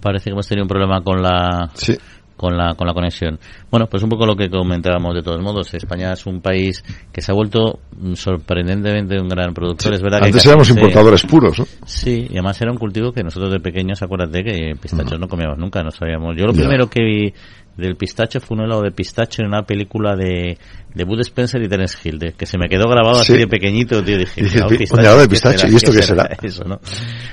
parece que hemos tenido un problema con la con la con la conexión. Bueno pues un poco lo que comentábamos de todos modos. España es un país que se ha vuelto sorprendentemente un gran productor. Es verdad antes éramos importadores puros ¿no? sí y además era un cultivo que nosotros de pequeños acuérdate que pistachos no comíamos nunca no sabíamos. Yo lo primero que vi del pistacho fue un helado de pistacho en una película de, de Bud Spencer y Terence Hill, que se me quedó grabado así de pequeñito, tío. Dije, Dije helado de pistacho, ¿y esto qué será? Eso, ¿no?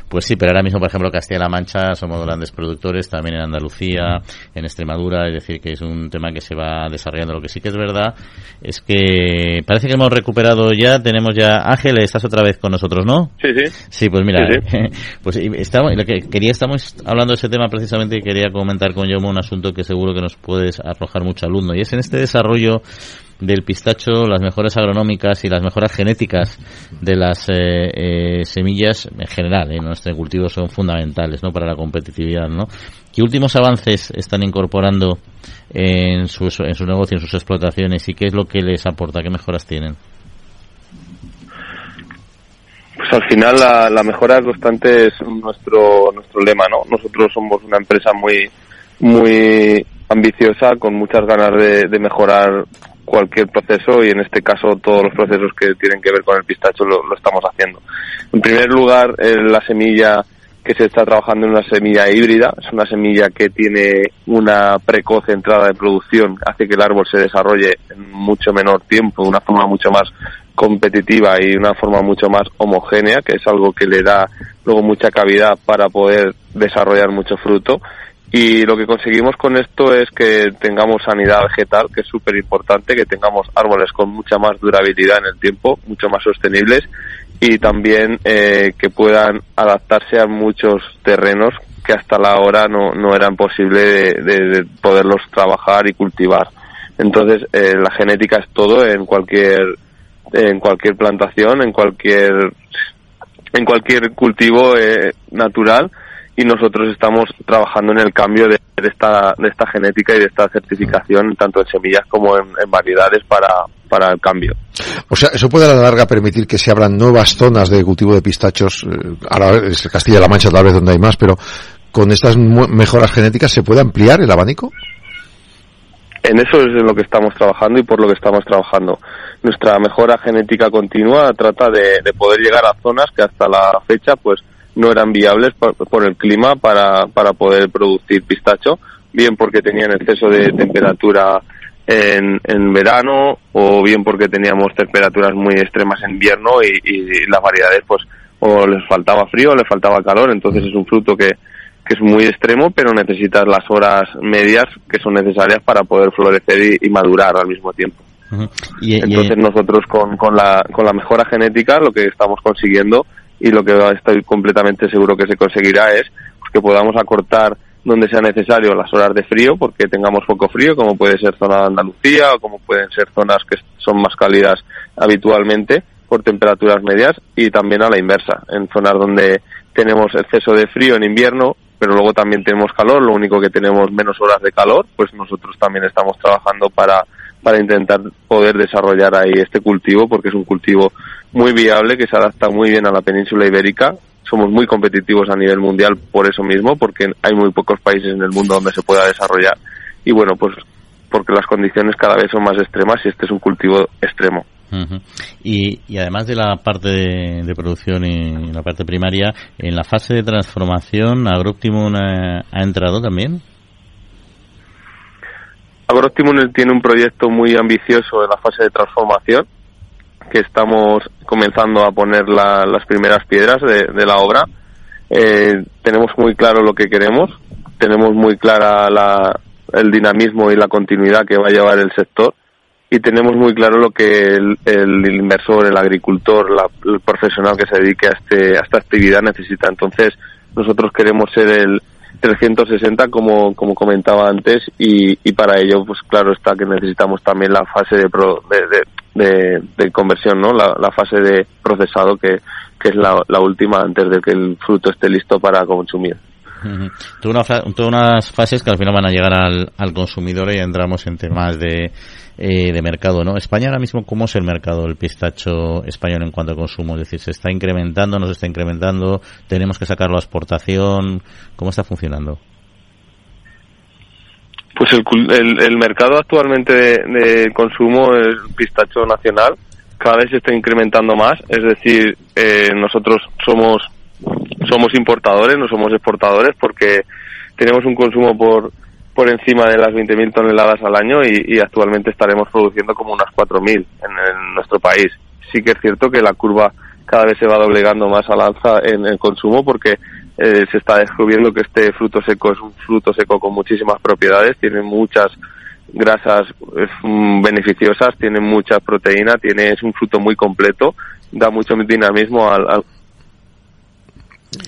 Pues sí, pero ahora mismo, por ejemplo, Castilla-La Mancha somos grandes productores, también en Andalucía, en Extremadura, es decir, que es un tema que se va desarrollando. Lo que sí que es verdad es que parece que hemos recuperado ya, tenemos ya... Ángel, estás otra vez con nosotros, ¿no? Sí, sí. Sí, pues mira, pues estamos, lo que quería, estamos hablando de ese tema precisamente y quería comentar con Yomo un asunto que seguro que nos puedes arrojar mucho alumno. Y es en este desarrollo del pistacho, las mejoras agronómicas y las mejoras genéticas de las eh, eh, semillas en general en nuestro cultivo son fundamentales ¿no? para la competitividad. ¿no? ¿Qué últimos avances están incorporando en su, en su negocio, en sus explotaciones y qué es lo que les aporta? ¿Qué mejoras tienen? Pues al final la, la mejora constante es nuestro nuestro lema, ¿no? Nosotros somos una empresa muy muy ambiciosa, con muchas ganas de, mejorar cualquier proceso y en este caso todos los procesos que tienen que ver con el pistacho lo, estamos haciendo. En primer lugar, la semilla que se está trabajando en una semilla híbrida, es una semilla que tiene una precoz entrada de producción, hace que el árbol se desarrolle en mucho menor tiempo, de una forma mucho más competitiva y una forma mucho más homogénea, que es algo que le da luego mucha cavidad para poder desarrollar mucho fruto y lo que conseguimos con esto es que tengamos sanidad vegetal, que es súper importante, que tengamos árboles con mucha más durabilidad en el tiempo, mucho más sostenibles y también eh, que puedan adaptarse a muchos terrenos que hasta la hora no, no eran posible de, poderlos trabajar y cultivar. Entonces, eh, la genética es todo en cualquier en cualquier plantación, en cualquier en cualquier cultivo eh, natural y nosotros estamos trabajando en el cambio de, esta, de esta genética y de esta certificación, tanto en semillas como en, variedades para, para el cambio. O sea, eso puede a la larga permitir que se abran nuevas zonas de cultivo de pistachos, eh, ahora es Castilla-La Mancha tal vez donde hay más, pero con estas mejoras genéticas se puede ampliar el abanico? En eso es en lo que estamos trabajando y por lo que estamos trabajando. Nuestra mejora genética continua trata de, de poder llegar a zonas que hasta la fecha pues no eran viables por, el clima para, para poder producir pistacho, bien porque tenían exceso de temperatura en, en verano o bien porque teníamos temperaturas muy extremas en invierno y, las variedades pues o les faltaba frío o les faltaba calor, entonces es un fruto que, que es muy extremo, pero necesitas las horas medias que son necesarias para poder florecer y, madurar al mismo tiempo. Entonces nosotros con, con, la, con la mejora genética lo que estamos consiguiendo y lo que estoy completamente seguro que se conseguirá es pues, que podamos acortar donde sea necesario las horas de frío porque tengamos poco frío como puede ser zona de Andalucía o como pueden ser zonas que son más cálidas habitualmente por temperaturas medias y también a la inversa en zonas donde tenemos exceso de frío en invierno pero luego también tenemos calor, lo único que tenemos menos horas de calor, pues nosotros también estamos trabajando para, para intentar poder desarrollar ahí este cultivo, porque es un cultivo muy viable, que se adapta muy bien a la península ibérica. Somos muy competitivos a nivel mundial por eso mismo, porque hay muy pocos países en el mundo donde se pueda desarrollar. Y bueno, pues porque las condiciones cada vez son más extremas y este es un cultivo extremo y, además de la parte de, producción y la parte primaria, en la fase de transformación, ¿Agrooptimum ha, entrado también? Agrooptimum tiene un proyecto muy ambicioso en la fase de transformación, que estamos comenzando a poner las primeras piedras de, la obra. Eh, tenemos muy claro lo que queremos, tenemos muy clara el dinamismo y la continuidad que va a llevar el sector y tenemos muy claro lo que el, inversor, el agricultor, el profesional que se dedique a, este, a esta actividad necesita. Entonces, nosotros queremos ser el 360, como, como comentaba antes, y, y para ello, pues claro está que necesitamos también la fase de, de, de, conversión, ¿no? La, la, fase de procesado, que, que es la, la última antes de que el fruto esté listo para consumir. Todas unas fases que al final van a llegar al, al consumidor y entramos en temas de, eh, de mercado, ¿no? España ahora mismo, ¿cómo es el mercado del pistacho español en cuanto a consumo? Es decir, ¿se está incrementando, no se está incrementando? ¿Tenemos que sacarlo a exportación? ¿Cómo está funcionando? Pues el, el, mercado actualmente de, consumo es pistacho nacional. Cada vez se está incrementando más. Es decir, eh, nosotros somos somos importadores, no somos exportadores porque tenemos un consumo por por encima de las 20.000 toneladas al año y, actualmente estaremos produciendo como unas 4.000 en, en nuestro país. Sí que es cierto que la curva cada vez se va doblegando más al alza en el consumo porque eh, se está descubriendo que este fruto seco es un fruto seco con muchísimas propiedades, tiene muchas grasas beneficiosas, tiene mucha proteína, tiene es un fruto muy completo, da mucho dinamismo al,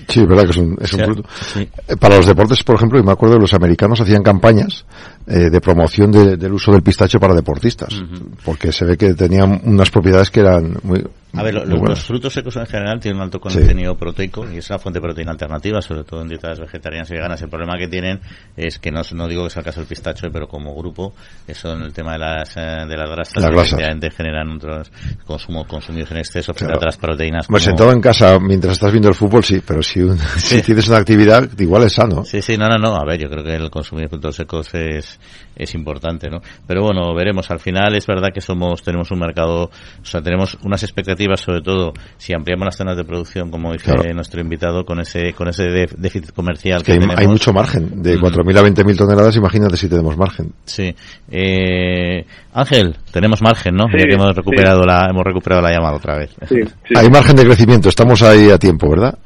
Sí, es verdad que es un, es un fruto. Eh, para los deportes, por ejemplo, y me acuerdo los americanos hacían campañas eh, de promoción del uso del pistacho para deportistas, porque se ve que tenían unas propiedades que eran muy, a ver, los frutos secos en general tienen un alto contenido proteico y es una fuente de proteína alternativa, sobre todo en dietas vegetarianas y veganas. El problema que tienen es que no, no digo que sea el caso del pistacho, pero como grupo, eso en el tema de las, eh, de las grasas, las generan otros consumo consumidos en exceso frente otras proteínas. Como... sentado en casa mientras estás viendo el fútbol, sí, pero si, si tienes una actividad, igual es sano. Sí, sí, no, no, no. A ver, yo creo que el consumir frutos secos es, es importante, ¿no? Pero bueno, veremos. Al final es verdad que somos, tenemos un mercado, o sea, tenemos unas expectativas sobre todo si ampliamos las zonas de producción, como dice nuestro invitado, con ese con ese déficit comercial que, hay, mucho margen. De 4.000 a 20.000 toneladas, imagínate si tenemos margen. Sí. Eh, Ángel, tenemos margen, ¿no? ya que hemos recuperado, la, hemos recuperado la llamada otra vez. Hay margen de crecimiento, estamos ahí a tiempo, ¿verdad?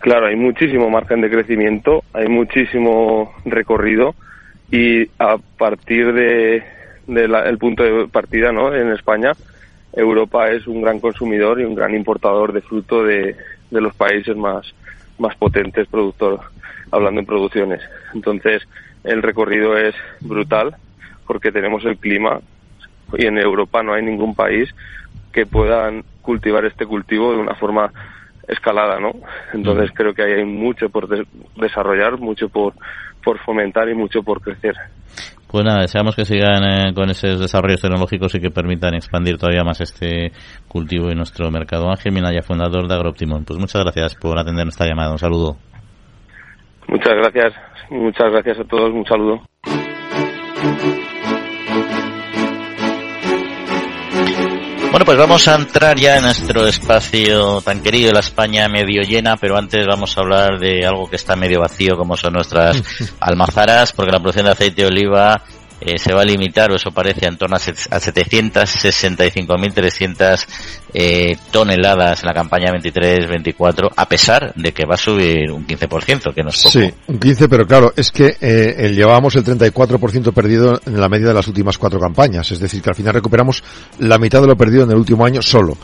Claro, hay muchísimo margen de crecimiento, hay muchísimo recorrido y a partir de, el punto de partida ¿no? en España Europa es un gran consumidor y un gran importador de fruto de, de los países más, más potentes productor, hablando en producciones. Entonces, el recorrido es brutal porque tenemos el clima y en Europa no hay ningún país que puedan cultivar este cultivo de una forma escalada, ¿no? Entonces creo que hay mucho por desarrollar, mucho por, por fomentar y mucho por crecer. Pues nada, deseamos que sigan eh, con esos desarrollos tecnológicos y que permitan expandir todavía más este cultivo en nuestro mercado. Ángel Minaya, fundador de AgroOptimum. Pues muchas gracias por atender esta llamada. Un saludo. Muchas gracias. Muchas gracias a todos. Un saludo. Bueno, pues vamos a entrar ya en nuestro espacio tan querido de la España medio llena, pero antes vamos a hablar de algo que está medio vacío, como son nuestras almazaras, porque la producción de aceite de oliva eh, se va a limitar, o eso parece, en torno a 765.300 eh, toneladas en la campaña 23-24, a pesar de que va a subir un 15%, que no es. Sí, un 15%, pero claro, es que eh, llevábamos el 34% perdido en la media de las últimas cuatro campañas, es decir, que al final recuperamos la mitad de lo perdido en el último año solo.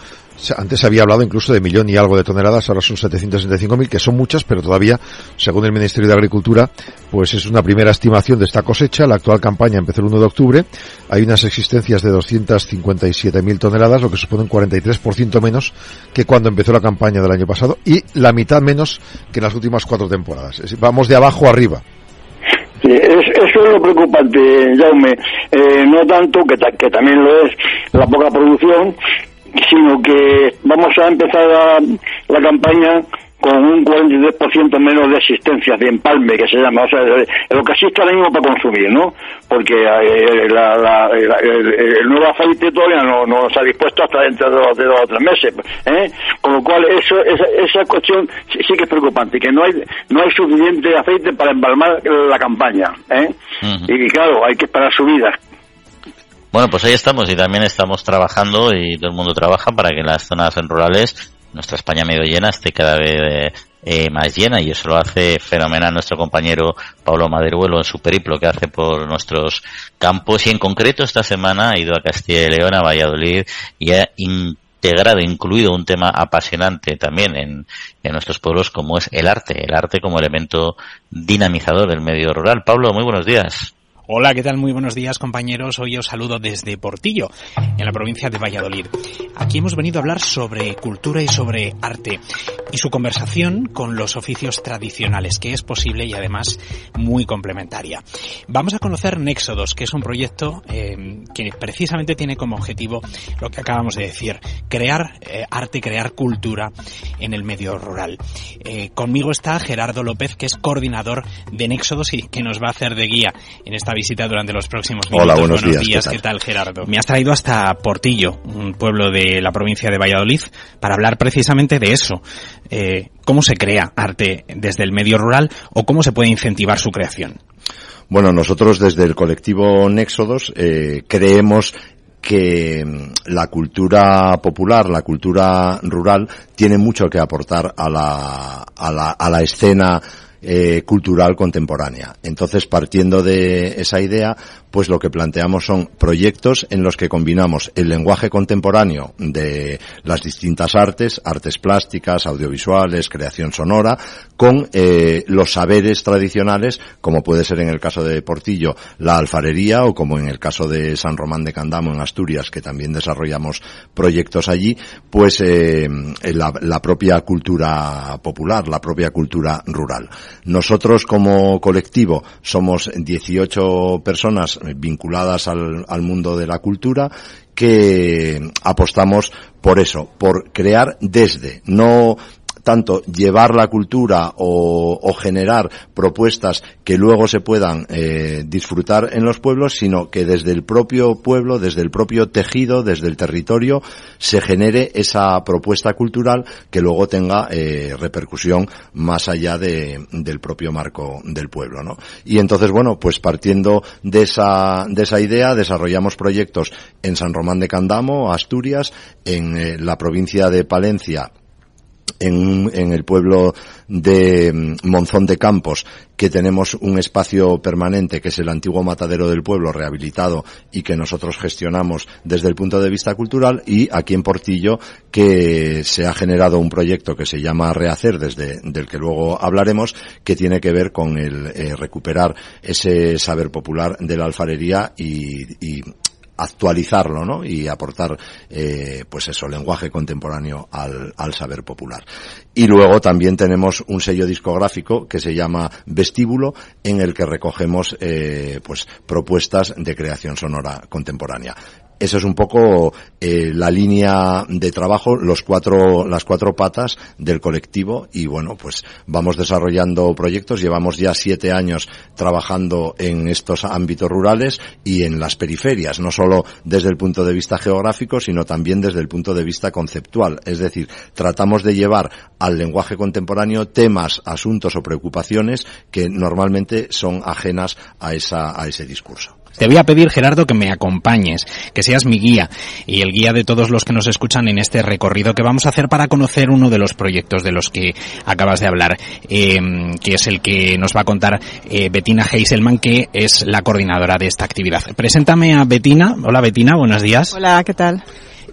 Antes había hablado incluso de millón y algo de toneladas, ahora son 765.000, que son muchas, pero todavía, según el Ministerio de Agricultura, pues es una primera estimación de esta cosecha. La actual campaña empezó el 1 de octubre. Hay unas existencias de 257.000 toneladas, lo que supone un 43% menos que cuando empezó la campaña del año pasado y la mitad menos que en las últimas cuatro temporadas. vamos de abajo arriba. Sí, eso es lo preocupante, Jaume. Eh, no tanto, que, que también lo es, la poca producción, sino que vamos a empezar la campaña con un 43% menos de existencia de empalme, que se llama, o sea, lo que existe ahora mismo para consumir, ¿no? Porque eh, el, nuevo aceite todavía no, no se ha dispuesto hasta dentro de dos, o tres meses, ¿eh? Con lo cual, eso, esa, esa cuestión sí, que es preocupante, que no hay, no hay suficiente aceite para embalmar la campaña, ¿eh? Y claro, hay que esperar subidas bueno, pues ahí estamos y también estamos trabajando y todo el mundo trabaja para que las zonas rurales nuestra España medio llena esté cada vez eh, más llena y eso lo hace fenomenal nuestro compañero Pablo Maderuelo en su periplo que hace por nuestros campos y en concreto esta semana ha ido a Castilla y León, a Valladolid y ha integrado, incluido un tema apasionante también en, en nuestros pueblos como es el arte, el arte como elemento dinamizador del medio rural. Pablo, muy buenos días. Hola, ¿qué tal? Muy buenos días, compañeros. Hoy os saludo desde Portillo, en la provincia de Valladolid. Aquí hemos venido a hablar sobre cultura y sobre arte y su conversación con los oficios tradicionales, que es posible y además muy complementaria. Vamos a conocer Néxodos, que es un proyecto eh, que precisamente tiene como objetivo lo que acabamos de decir, crear eh, arte, crear cultura en el medio rural. Eh, conmigo está Gerardo López, que es coordinador de Néxodos y que nos va a hacer de guía en esta visita durante los próximos minutos. Hola, buenos, días. ¿Qué tal? Gerardo? Me has traído hasta Portillo, un pueblo de la provincia de Valladolid, para hablar precisamente de eso. Eh, ¿Cómo se crea arte desde el medio rural o cómo se puede incentivar su creación? Bueno, nosotros desde el colectivo Néxodos eh, creemos que mm, la cultura popular, la cultura rural, tiene mucho que aportar a la, a la, a la escena eh, cultural contemporánea. Entonces, partiendo de esa idea, pues lo que planteamos son proyectos en los que combinamos el lenguaje contemporáneo de las distintas artes, artes plásticas, audiovisuales, creación sonora, con eh, los saberes tradicionales, como puede ser en el caso de Portillo la alfarería o como en el caso de San Román de Candamo en Asturias, que también desarrollamos proyectos allí, pues eh, la, la propia cultura popular, la propia cultura rural. Nosotros como colectivo somos 18 personas vinculadas al, al mundo de la cultura que apostamos por eso, por crear desde, no tanto llevar la cultura o, generar propuestas que luego se puedan eh, disfrutar en los pueblos, sino que desde el propio pueblo, desde el propio tejido, desde el territorio, se genere esa propuesta cultural que luego tenga eh, repercusión más allá de, del propio marco del pueblo, ¿no? Y entonces, bueno, pues partiendo de esa, de esa idea, desarrollamos proyectos en San Román de Candamo, Asturias, en eh, la provincia de Palencia, en, en, el pueblo de mm, Monzón de Campos, que tenemos un espacio permanente que es el antiguo matadero del pueblo rehabilitado y que nosotros gestionamos desde el punto de vista cultural y aquí en Portillo que se ha generado un proyecto que se llama Rehacer desde del que luego hablaremos que tiene que ver con el eh, recuperar ese saber popular de la alfarería y, y actualizarlo, ¿no? Y aportar, eh, pues eso, lenguaje contemporáneo al, al saber popular. Y luego también tenemos un sello discográfico que se llama Vestíbulo, en el que recogemos, eh, pues, propuestas de creación sonora contemporánea. Esa es un poco eh, la línea de trabajo, los cuatro, las cuatro patas del colectivo y bueno, pues vamos desarrollando proyectos. Llevamos ya siete años trabajando en estos ámbitos rurales y en las periferias, no solo desde el punto de vista geográfico, sino también desde el punto de vista conceptual. Es decir, tratamos de llevar al lenguaje contemporáneo temas, asuntos o preocupaciones que normalmente son ajenas a esa, a ese discurso. Te voy a pedir, Gerardo, que me acompañes, que seas mi guía y el guía de todos los que nos escuchan en este recorrido que vamos a hacer para conocer uno de los proyectos de los que acabas de hablar, eh, que es el que nos va a contar eh, Bettina Heiselman, que es la coordinadora de esta actividad. Preséntame a Bettina. Hola, Bettina, buenos días. Hola, ¿qué tal?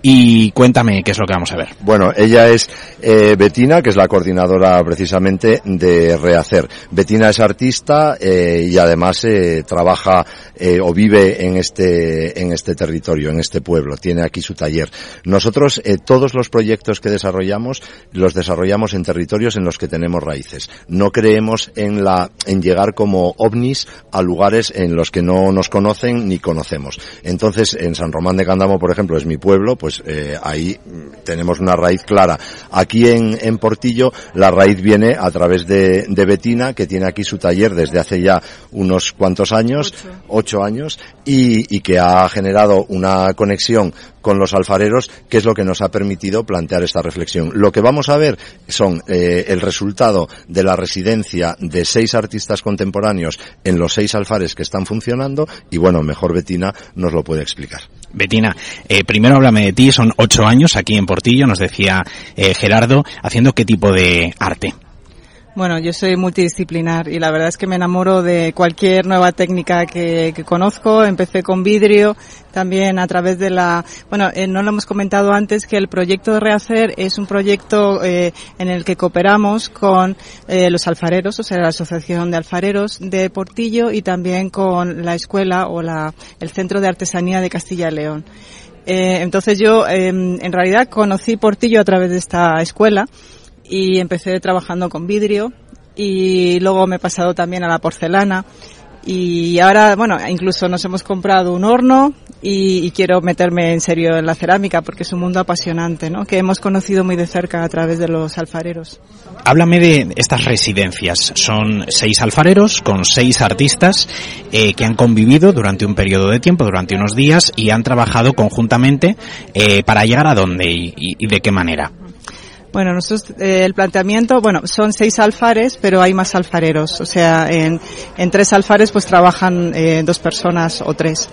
Y cuéntame qué es lo que vamos a ver. Bueno, ella es eh, Betina, que es la coordinadora precisamente de Rehacer. Betina es artista eh, y además eh, trabaja eh, o vive en este en este territorio, en este pueblo. Tiene aquí su taller. Nosotros eh, todos los proyectos que desarrollamos los desarrollamos en territorios en los que tenemos raíces. No creemos en la en llegar como ovnis a lugares en los que no nos conocen ni conocemos. Entonces, en San Román de Candamo, por ejemplo, es mi pueblo, pues eh, ahí tenemos una raíz clara. Aquí en, en Portillo la raíz viene a través de, de Betina, que tiene aquí su taller desde hace ya unos cuantos años, ocho, años, y, y que ha generado una conexión con los alfareros, que es lo que nos ha permitido plantear esta reflexión. Lo que vamos a ver son eh, el resultado de la residencia de seis artistas contemporáneos en los seis alfares que están funcionando y bueno, mejor Betina nos lo puede explicar. Betina, eh, primero háblame de ti, son ocho años aquí en Portillo, nos decía eh, Gerardo, haciendo qué tipo de arte. Bueno, yo soy multidisciplinar y la verdad es que me enamoro de cualquier nueva técnica que, que conozco. Empecé con vidrio, también a través de la, bueno, eh, no lo hemos comentado antes que el proyecto de Rehacer es un proyecto eh, en el que cooperamos con eh, los alfareros, o sea, la Asociación de Alfareros de Portillo y también con la escuela o la, el Centro de Artesanía de Castilla y León. Eh, entonces yo, eh, en realidad, conocí Portillo a través de esta escuela y empecé trabajando con vidrio y luego me he pasado también a la porcelana y ahora, bueno, incluso nos hemos comprado un horno y, quiero meterme en serio en la cerámica porque es un mundo apasionante, ¿no? Que hemos conocido muy de cerca a través de los alfareros. Háblame de estas residencias. Son seis alfareros con seis artistas eh, que han convivido durante un periodo de tiempo, durante unos días y han trabajado conjuntamente eh, para llegar a dónde y de qué manera. Bueno, nosotros, eh, el planteamiento, bueno, son seis alfares, pero hay más alfareros. O sea, en, en tres alfares pues trabajan eh, dos personas o tres.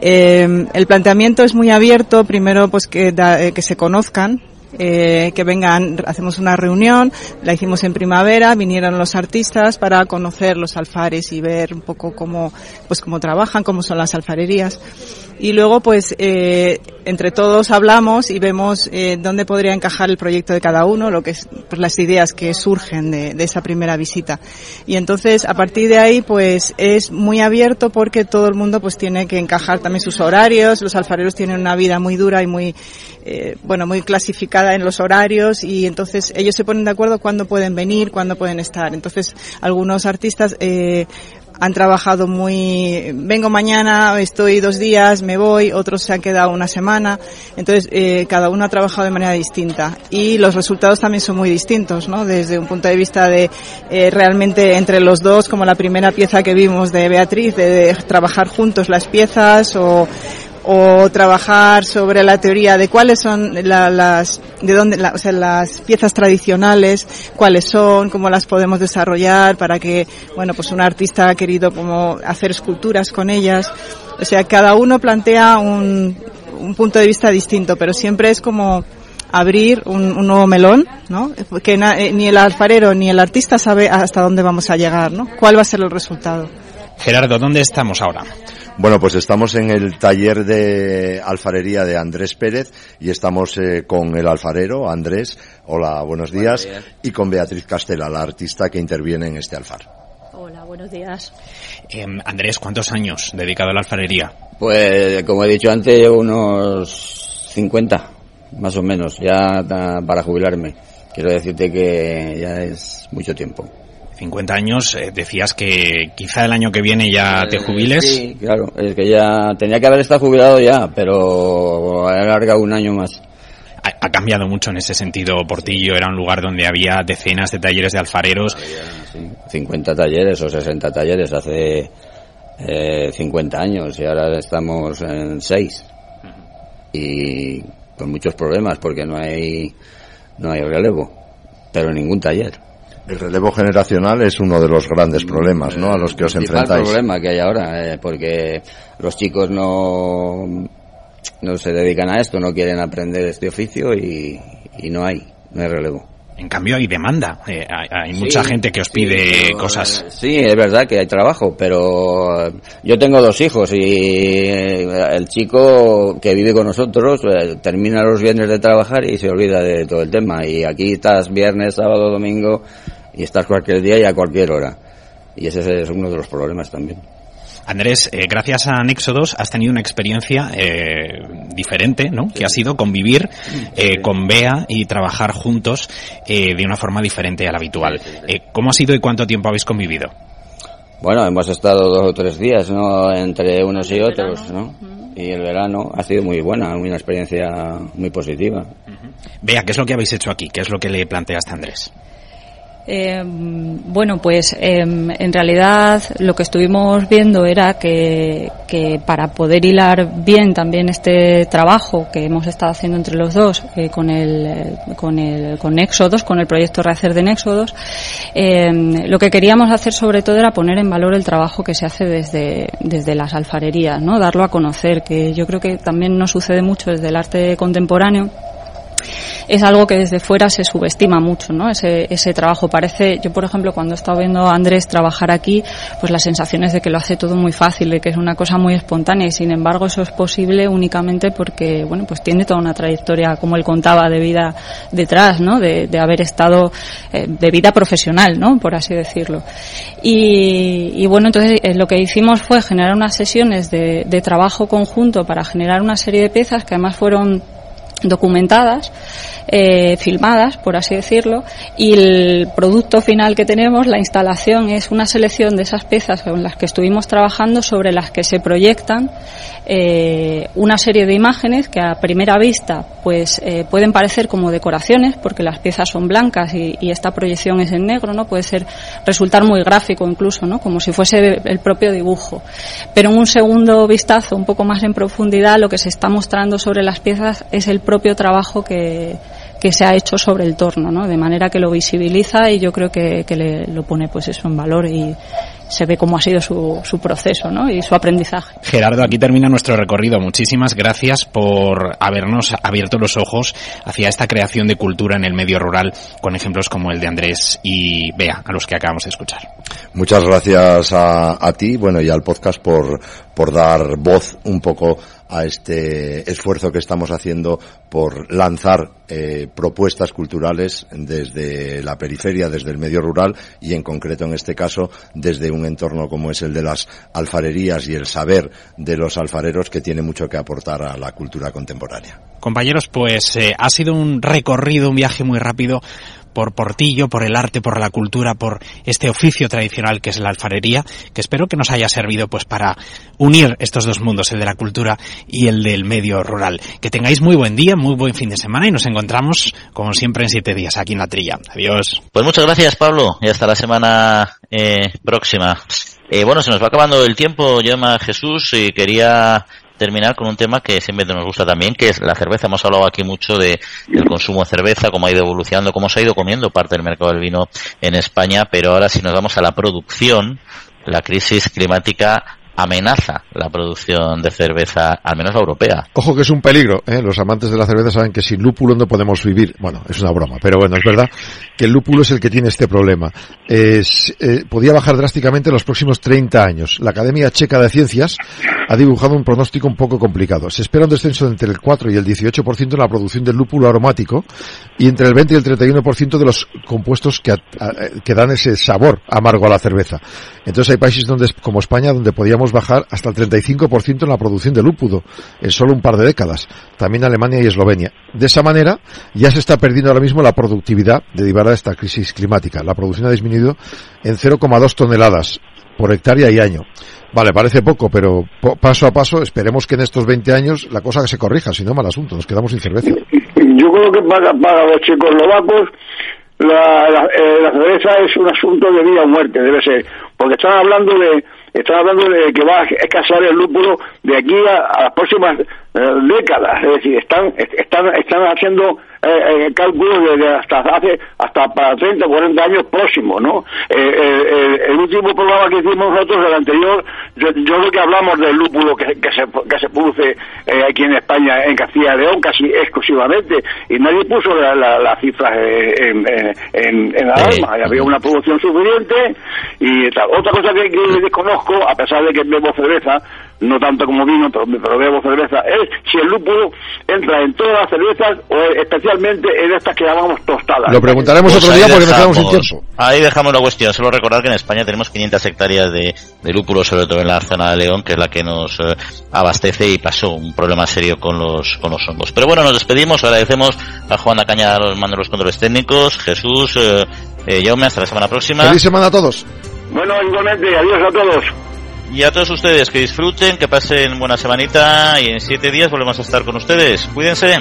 Eh, el planteamiento es muy abierto, primero pues que, da, eh, que se conozcan, eh, que vengan, hacemos una reunión, la hicimos en primavera, vinieron los artistas para conocer los alfares y ver un poco cómo, pues cómo trabajan, cómo son las alfarerías. Y luego pues eh, entre todos hablamos y vemos eh, dónde podría encajar el proyecto de cada uno, lo que es pues, las ideas que surgen de, esa primera visita. Y entonces a partir de ahí pues es muy abierto porque todo el mundo pues tiene que encajar también sus horarios, los alfareros tienen una vida muy dura y muy eh, bueno, muy clasificada en los horarios y entonces ellos se ponen de acuerdo cuándo pueden venir, cuándo pueden estar. Entonces, algunos artistas eh, han trabajado muy, vengo mañana, estoy dos días, me voy, otros se han quedado una semana, entonces eh, cada uno ha trabajado de manera distinta y los resultados también son muy distintos, ¿no? Desde un punto de vista de eh, realmente entre los dos, como la primera pieza que vimos de Beatriz, de, de trabajar juntos las piezas o o trabajar sobre la teoría de cuáles son la, las de dónde la, o sea las piezas tradicionales cuáles son cómo las podemos desarrollar para que bueno pues un artista ha querido como hacer esculturas con ellas o sea cada uno plantea un, un punto de vista distinto pero siempre es como abrir un, un nuevo melón, ¿no? Que na, eh, ni el alfarero ni el artista sabe hasta dónde vamos a llegar, ¿no? ¿Cuál va a ser el resultado? Gerardo, ¿dónde estamos ahora? Bueno, pues estamos en el taller de alfarería de Andrés Pérez y estamos eh, con el alfarero Andrés. Hola, buenos días. buenos días. Y con Beatriz Castela, la artista que interviene en este alfar. Hola, buenos días. Eh, Andrés, ¿cuántos años dedicado a la alfarería? Pues, como he dicho antes, unos 50, más o menos, ya para jubilarme. Quiero decirte que ya es mucho tiempo. 50 años, eh, decías que quizá el año que viene ya te jubiles. Sí, claro, es que ya tenía que haber estado jubilado ya, pero he alargado un año más. Ha, ha, cambiado mucho en ese sentido. Portillo era un lugar donde había decenas de talleres de alfareros. Había, sí, 50 talleres o 60 talleres hace eh, 50 años y ahora estamos en 6. Uh -huh. Y con muchos problemas porque no hay, no hay relevo, pero ningún taller. El relevo generacional es uno de los grandes problemas, ¿no? A los que os enfrentáis. El problema que hay ahora, eh, porque los chicos no, no se dedican a esto, no quieren aprender este oficio y, y no hay, no hay relevo. En cambio hay demanda, eh, hay, mucha gente que os pide cosas. Sí, es verdad que hay trabajo, pero yo tengo dos hijos y eh, el chico que vive con nosotros eh, termina los viernes de trabajar y se olvida de todo el tema. Y aquí estás viernes, sábado, domingo y estás cualquier día y a cualquier hora. Y ese es uno de los problemas también. Andrés, eh, gracias a Nexodos has tenido una experiencia eh, diferente, ¿no? Que ha sido convivir eh, con Bea y trabajar juntos de una forma diferente a la habitual. ¿Cómo ha sido y cuánto tiempo habéis convivido? Bueno, hemos estado dos o tres días, ¿no? Entre unos y otros, ¿no? Y el verano ha sido muy buena, una experiencia muy positiva. Bea, ¿qué es lo que habéis hecho aquí? ¿Qué es lo que le planteaste a Andrés? Eh, bueno, pues em, en realidad lo que estuvimos viendo era que, que, para poder hilar bien también este trabajo que hemos estado haciendo entre los dos eh, con el con el con Éxodos, con el proyecto Rehacer de Éxodos, em, lo que queríamos hacer sobre todo era poner en valor el trabajo que se hace desde desde las alfarerías, no, darlo a conocer, que yo creo que también nos sucede mucho desde el arte contemporáneo es algo que desde fuera se subestima mucho, ¿no? Ese, ese trabajo parece, yo por ejemplo cuando he estado viendo a Andrés trabajar aquí, pues la sensación es de que lo hace todo muy fácil, de que es una cosa muy espontánea y sin embargo eso es posible únicamente porque, bueno, pues tiene toda una trayectoria, como él contaba, de vida detrás, ¿no? De, de haber estado, eh, de vida profesional, ¿no? Por así decirlo. Y, y bueno, entonces eh, lo que hicimos fue generar unas sesiones de, de trabajo conjunto para generar una serie de piezas que además fueron documentadas, eh, filmadas, por así decirlo, y el producto final que tenemos, la instalación, es una selección de esas piezas con las que estuvimos trabajando sobre las que se proyectan eh, una serie de imágenes que a primera vista pues eh, pueden parecer como decoraciones porque las piezas son blancas y, y, esta proyección es en negro, ¿no? Puede ser resultar muy gráfico incluso, ¿no? Como si fuese el propio dibujo. Pero en un segundo vistazo, un poco más en profundidad, lo que se está mostrando sobre las piezas es el propio trabajo que, que se ha hecho sobre el torno, ¿no? De manera que lo visibiliza y yo creo que, que le, lo pone pues eso en valor y, se ve cómo ha sido su, su proceso ¿no? y su aprendizaje. Gerardo, aquí termina nuestro recorrido. Muchísimas gracias por habernos abierto los ojos hacia esta creación de cultura en el medio rural con ejemplos como el de Andrés y Bea, a los que acabamos de escuchar. Muchas gracias a, a ti bueno, y al podcast por, por dar voz un poco a este esfuerzo que estamos haciendo por lanzar eh, propuestas culturales desde la periferia, desde el medio rural y en concreto en este caso desde un entorno como es el de las alfarerías y el saber de los alfareros que tiene mucho que aportar a la cultura contemporánea. Compañeros, pues eh, ha sido un recorrido, un viaje muy rápido por Portillo, por el arte, por la cultura, por este oficio tradicional que es la alfarería, que espero que nos haya servido pues para unir estos dos mundos, el de la cultura y el del medio rural. Que tengáis muy buen día, muy buen fin de semana y nos encontramos como siempre en siete días aquí en la trilla. Adiós. Pues muchas gracias Pablo y hasta la semana eh, próxima. Eh, bueno, se nos va acabando el tiempo, llama Jesús, y quería terminar con un tema que siempre nos gusta también, que es la cerveza. Hemos hablado aquí mucho de, del consumo de cerveza, cómo ha ido evolucionando, cómo se ha ido comiendo parte del mercado del vino en España, pero ahora si nos vamos a la producción, la crisis climática amenaza la producción de cerveza, al menos europea. Ojo que es un peligro, ¿eh? los amantes de la cerveza saben que sin lúpulo no podemos vivir. Bueno, es una broma, pero bueno, es verdad que el lúpulo es el que tiene este problema. Eh, podía bajar drásticamente en los próximos 30 años. La Academia Checa de Ciencias ha dibujado un pronóstico un poco complicado. Se espera un descenso de entre el 4 y el 18% en la producción del lúpulo aromático y entre el 20 y el 31% de los compuestos que, que dan ese sabor amargo a la cerveza. Entonces hay países donde, como España donde podíamos bajar hasta el 35% en la producción de lúpulo en solo un par de décadas. También Alemania y Eslovenia. De esa manera ya se está perdiendo ahora mismo la productividad derivada de esta crisis climática. La producción ha disminuido en 0,2 toneladas por hectárea y año. Vale, parece poco, pero paso a paso esperemos que en estos 20 años la cosa se corrija, si no mal asunto, nos quedamos sin cerveza. Yo creo que para, para los checoslovacos la, la, eh, la cerveza es un asunto de vida o muerte, debe ser, porque están hablando de están hablando de que va a escasear el lúpulo de aquí a, las próximas décadas. Es decir, están, están, están haciendo eh, eh cálculos desde hasta hace hasta para 30 o 40 años próximos, ¿no? Eh, eh, el último programa que hicimos nosotros, el anterior, yo, creo que hablamos del lúpulo que, que, se, que se produce aquí en España, en Castilla y León, casi exclusivamente, y nadie puso las la, cifras en, en, en, la alma. Había una producción suficiente y tal. Otra cosa que, que desconozco, a pesar de que bebo cerveza, no tanto como vino, pero, pero bebo cerveza, es si el lúpulo entra en todas las cervezas o especialmente en estas que llamamos tostadas. Lo preguntaremos Pues otro día porque nos dejamos- quedamos sin tiempo. Ahí dejamos la cuestión. Solo recordar que en España tenemos 500 hectáreas de, de lúpulo, sobre todo en la zona de León, que es la que nos eh, abastece y pasó un problema serio con los con los hongos. Pero bueno, nos despedimos. Agradecemos a Juan Acaña, los mando los controles técnicos, Jesús, eh, eh, Jaume, hasta la semana próxima. Feliz semana a todos. Bueno, igualmente, adiós a todos. Y a todos ustedes que disfruten, que pasen buena semanita y en siete días volvemos a estar con ustedes. Cuídense.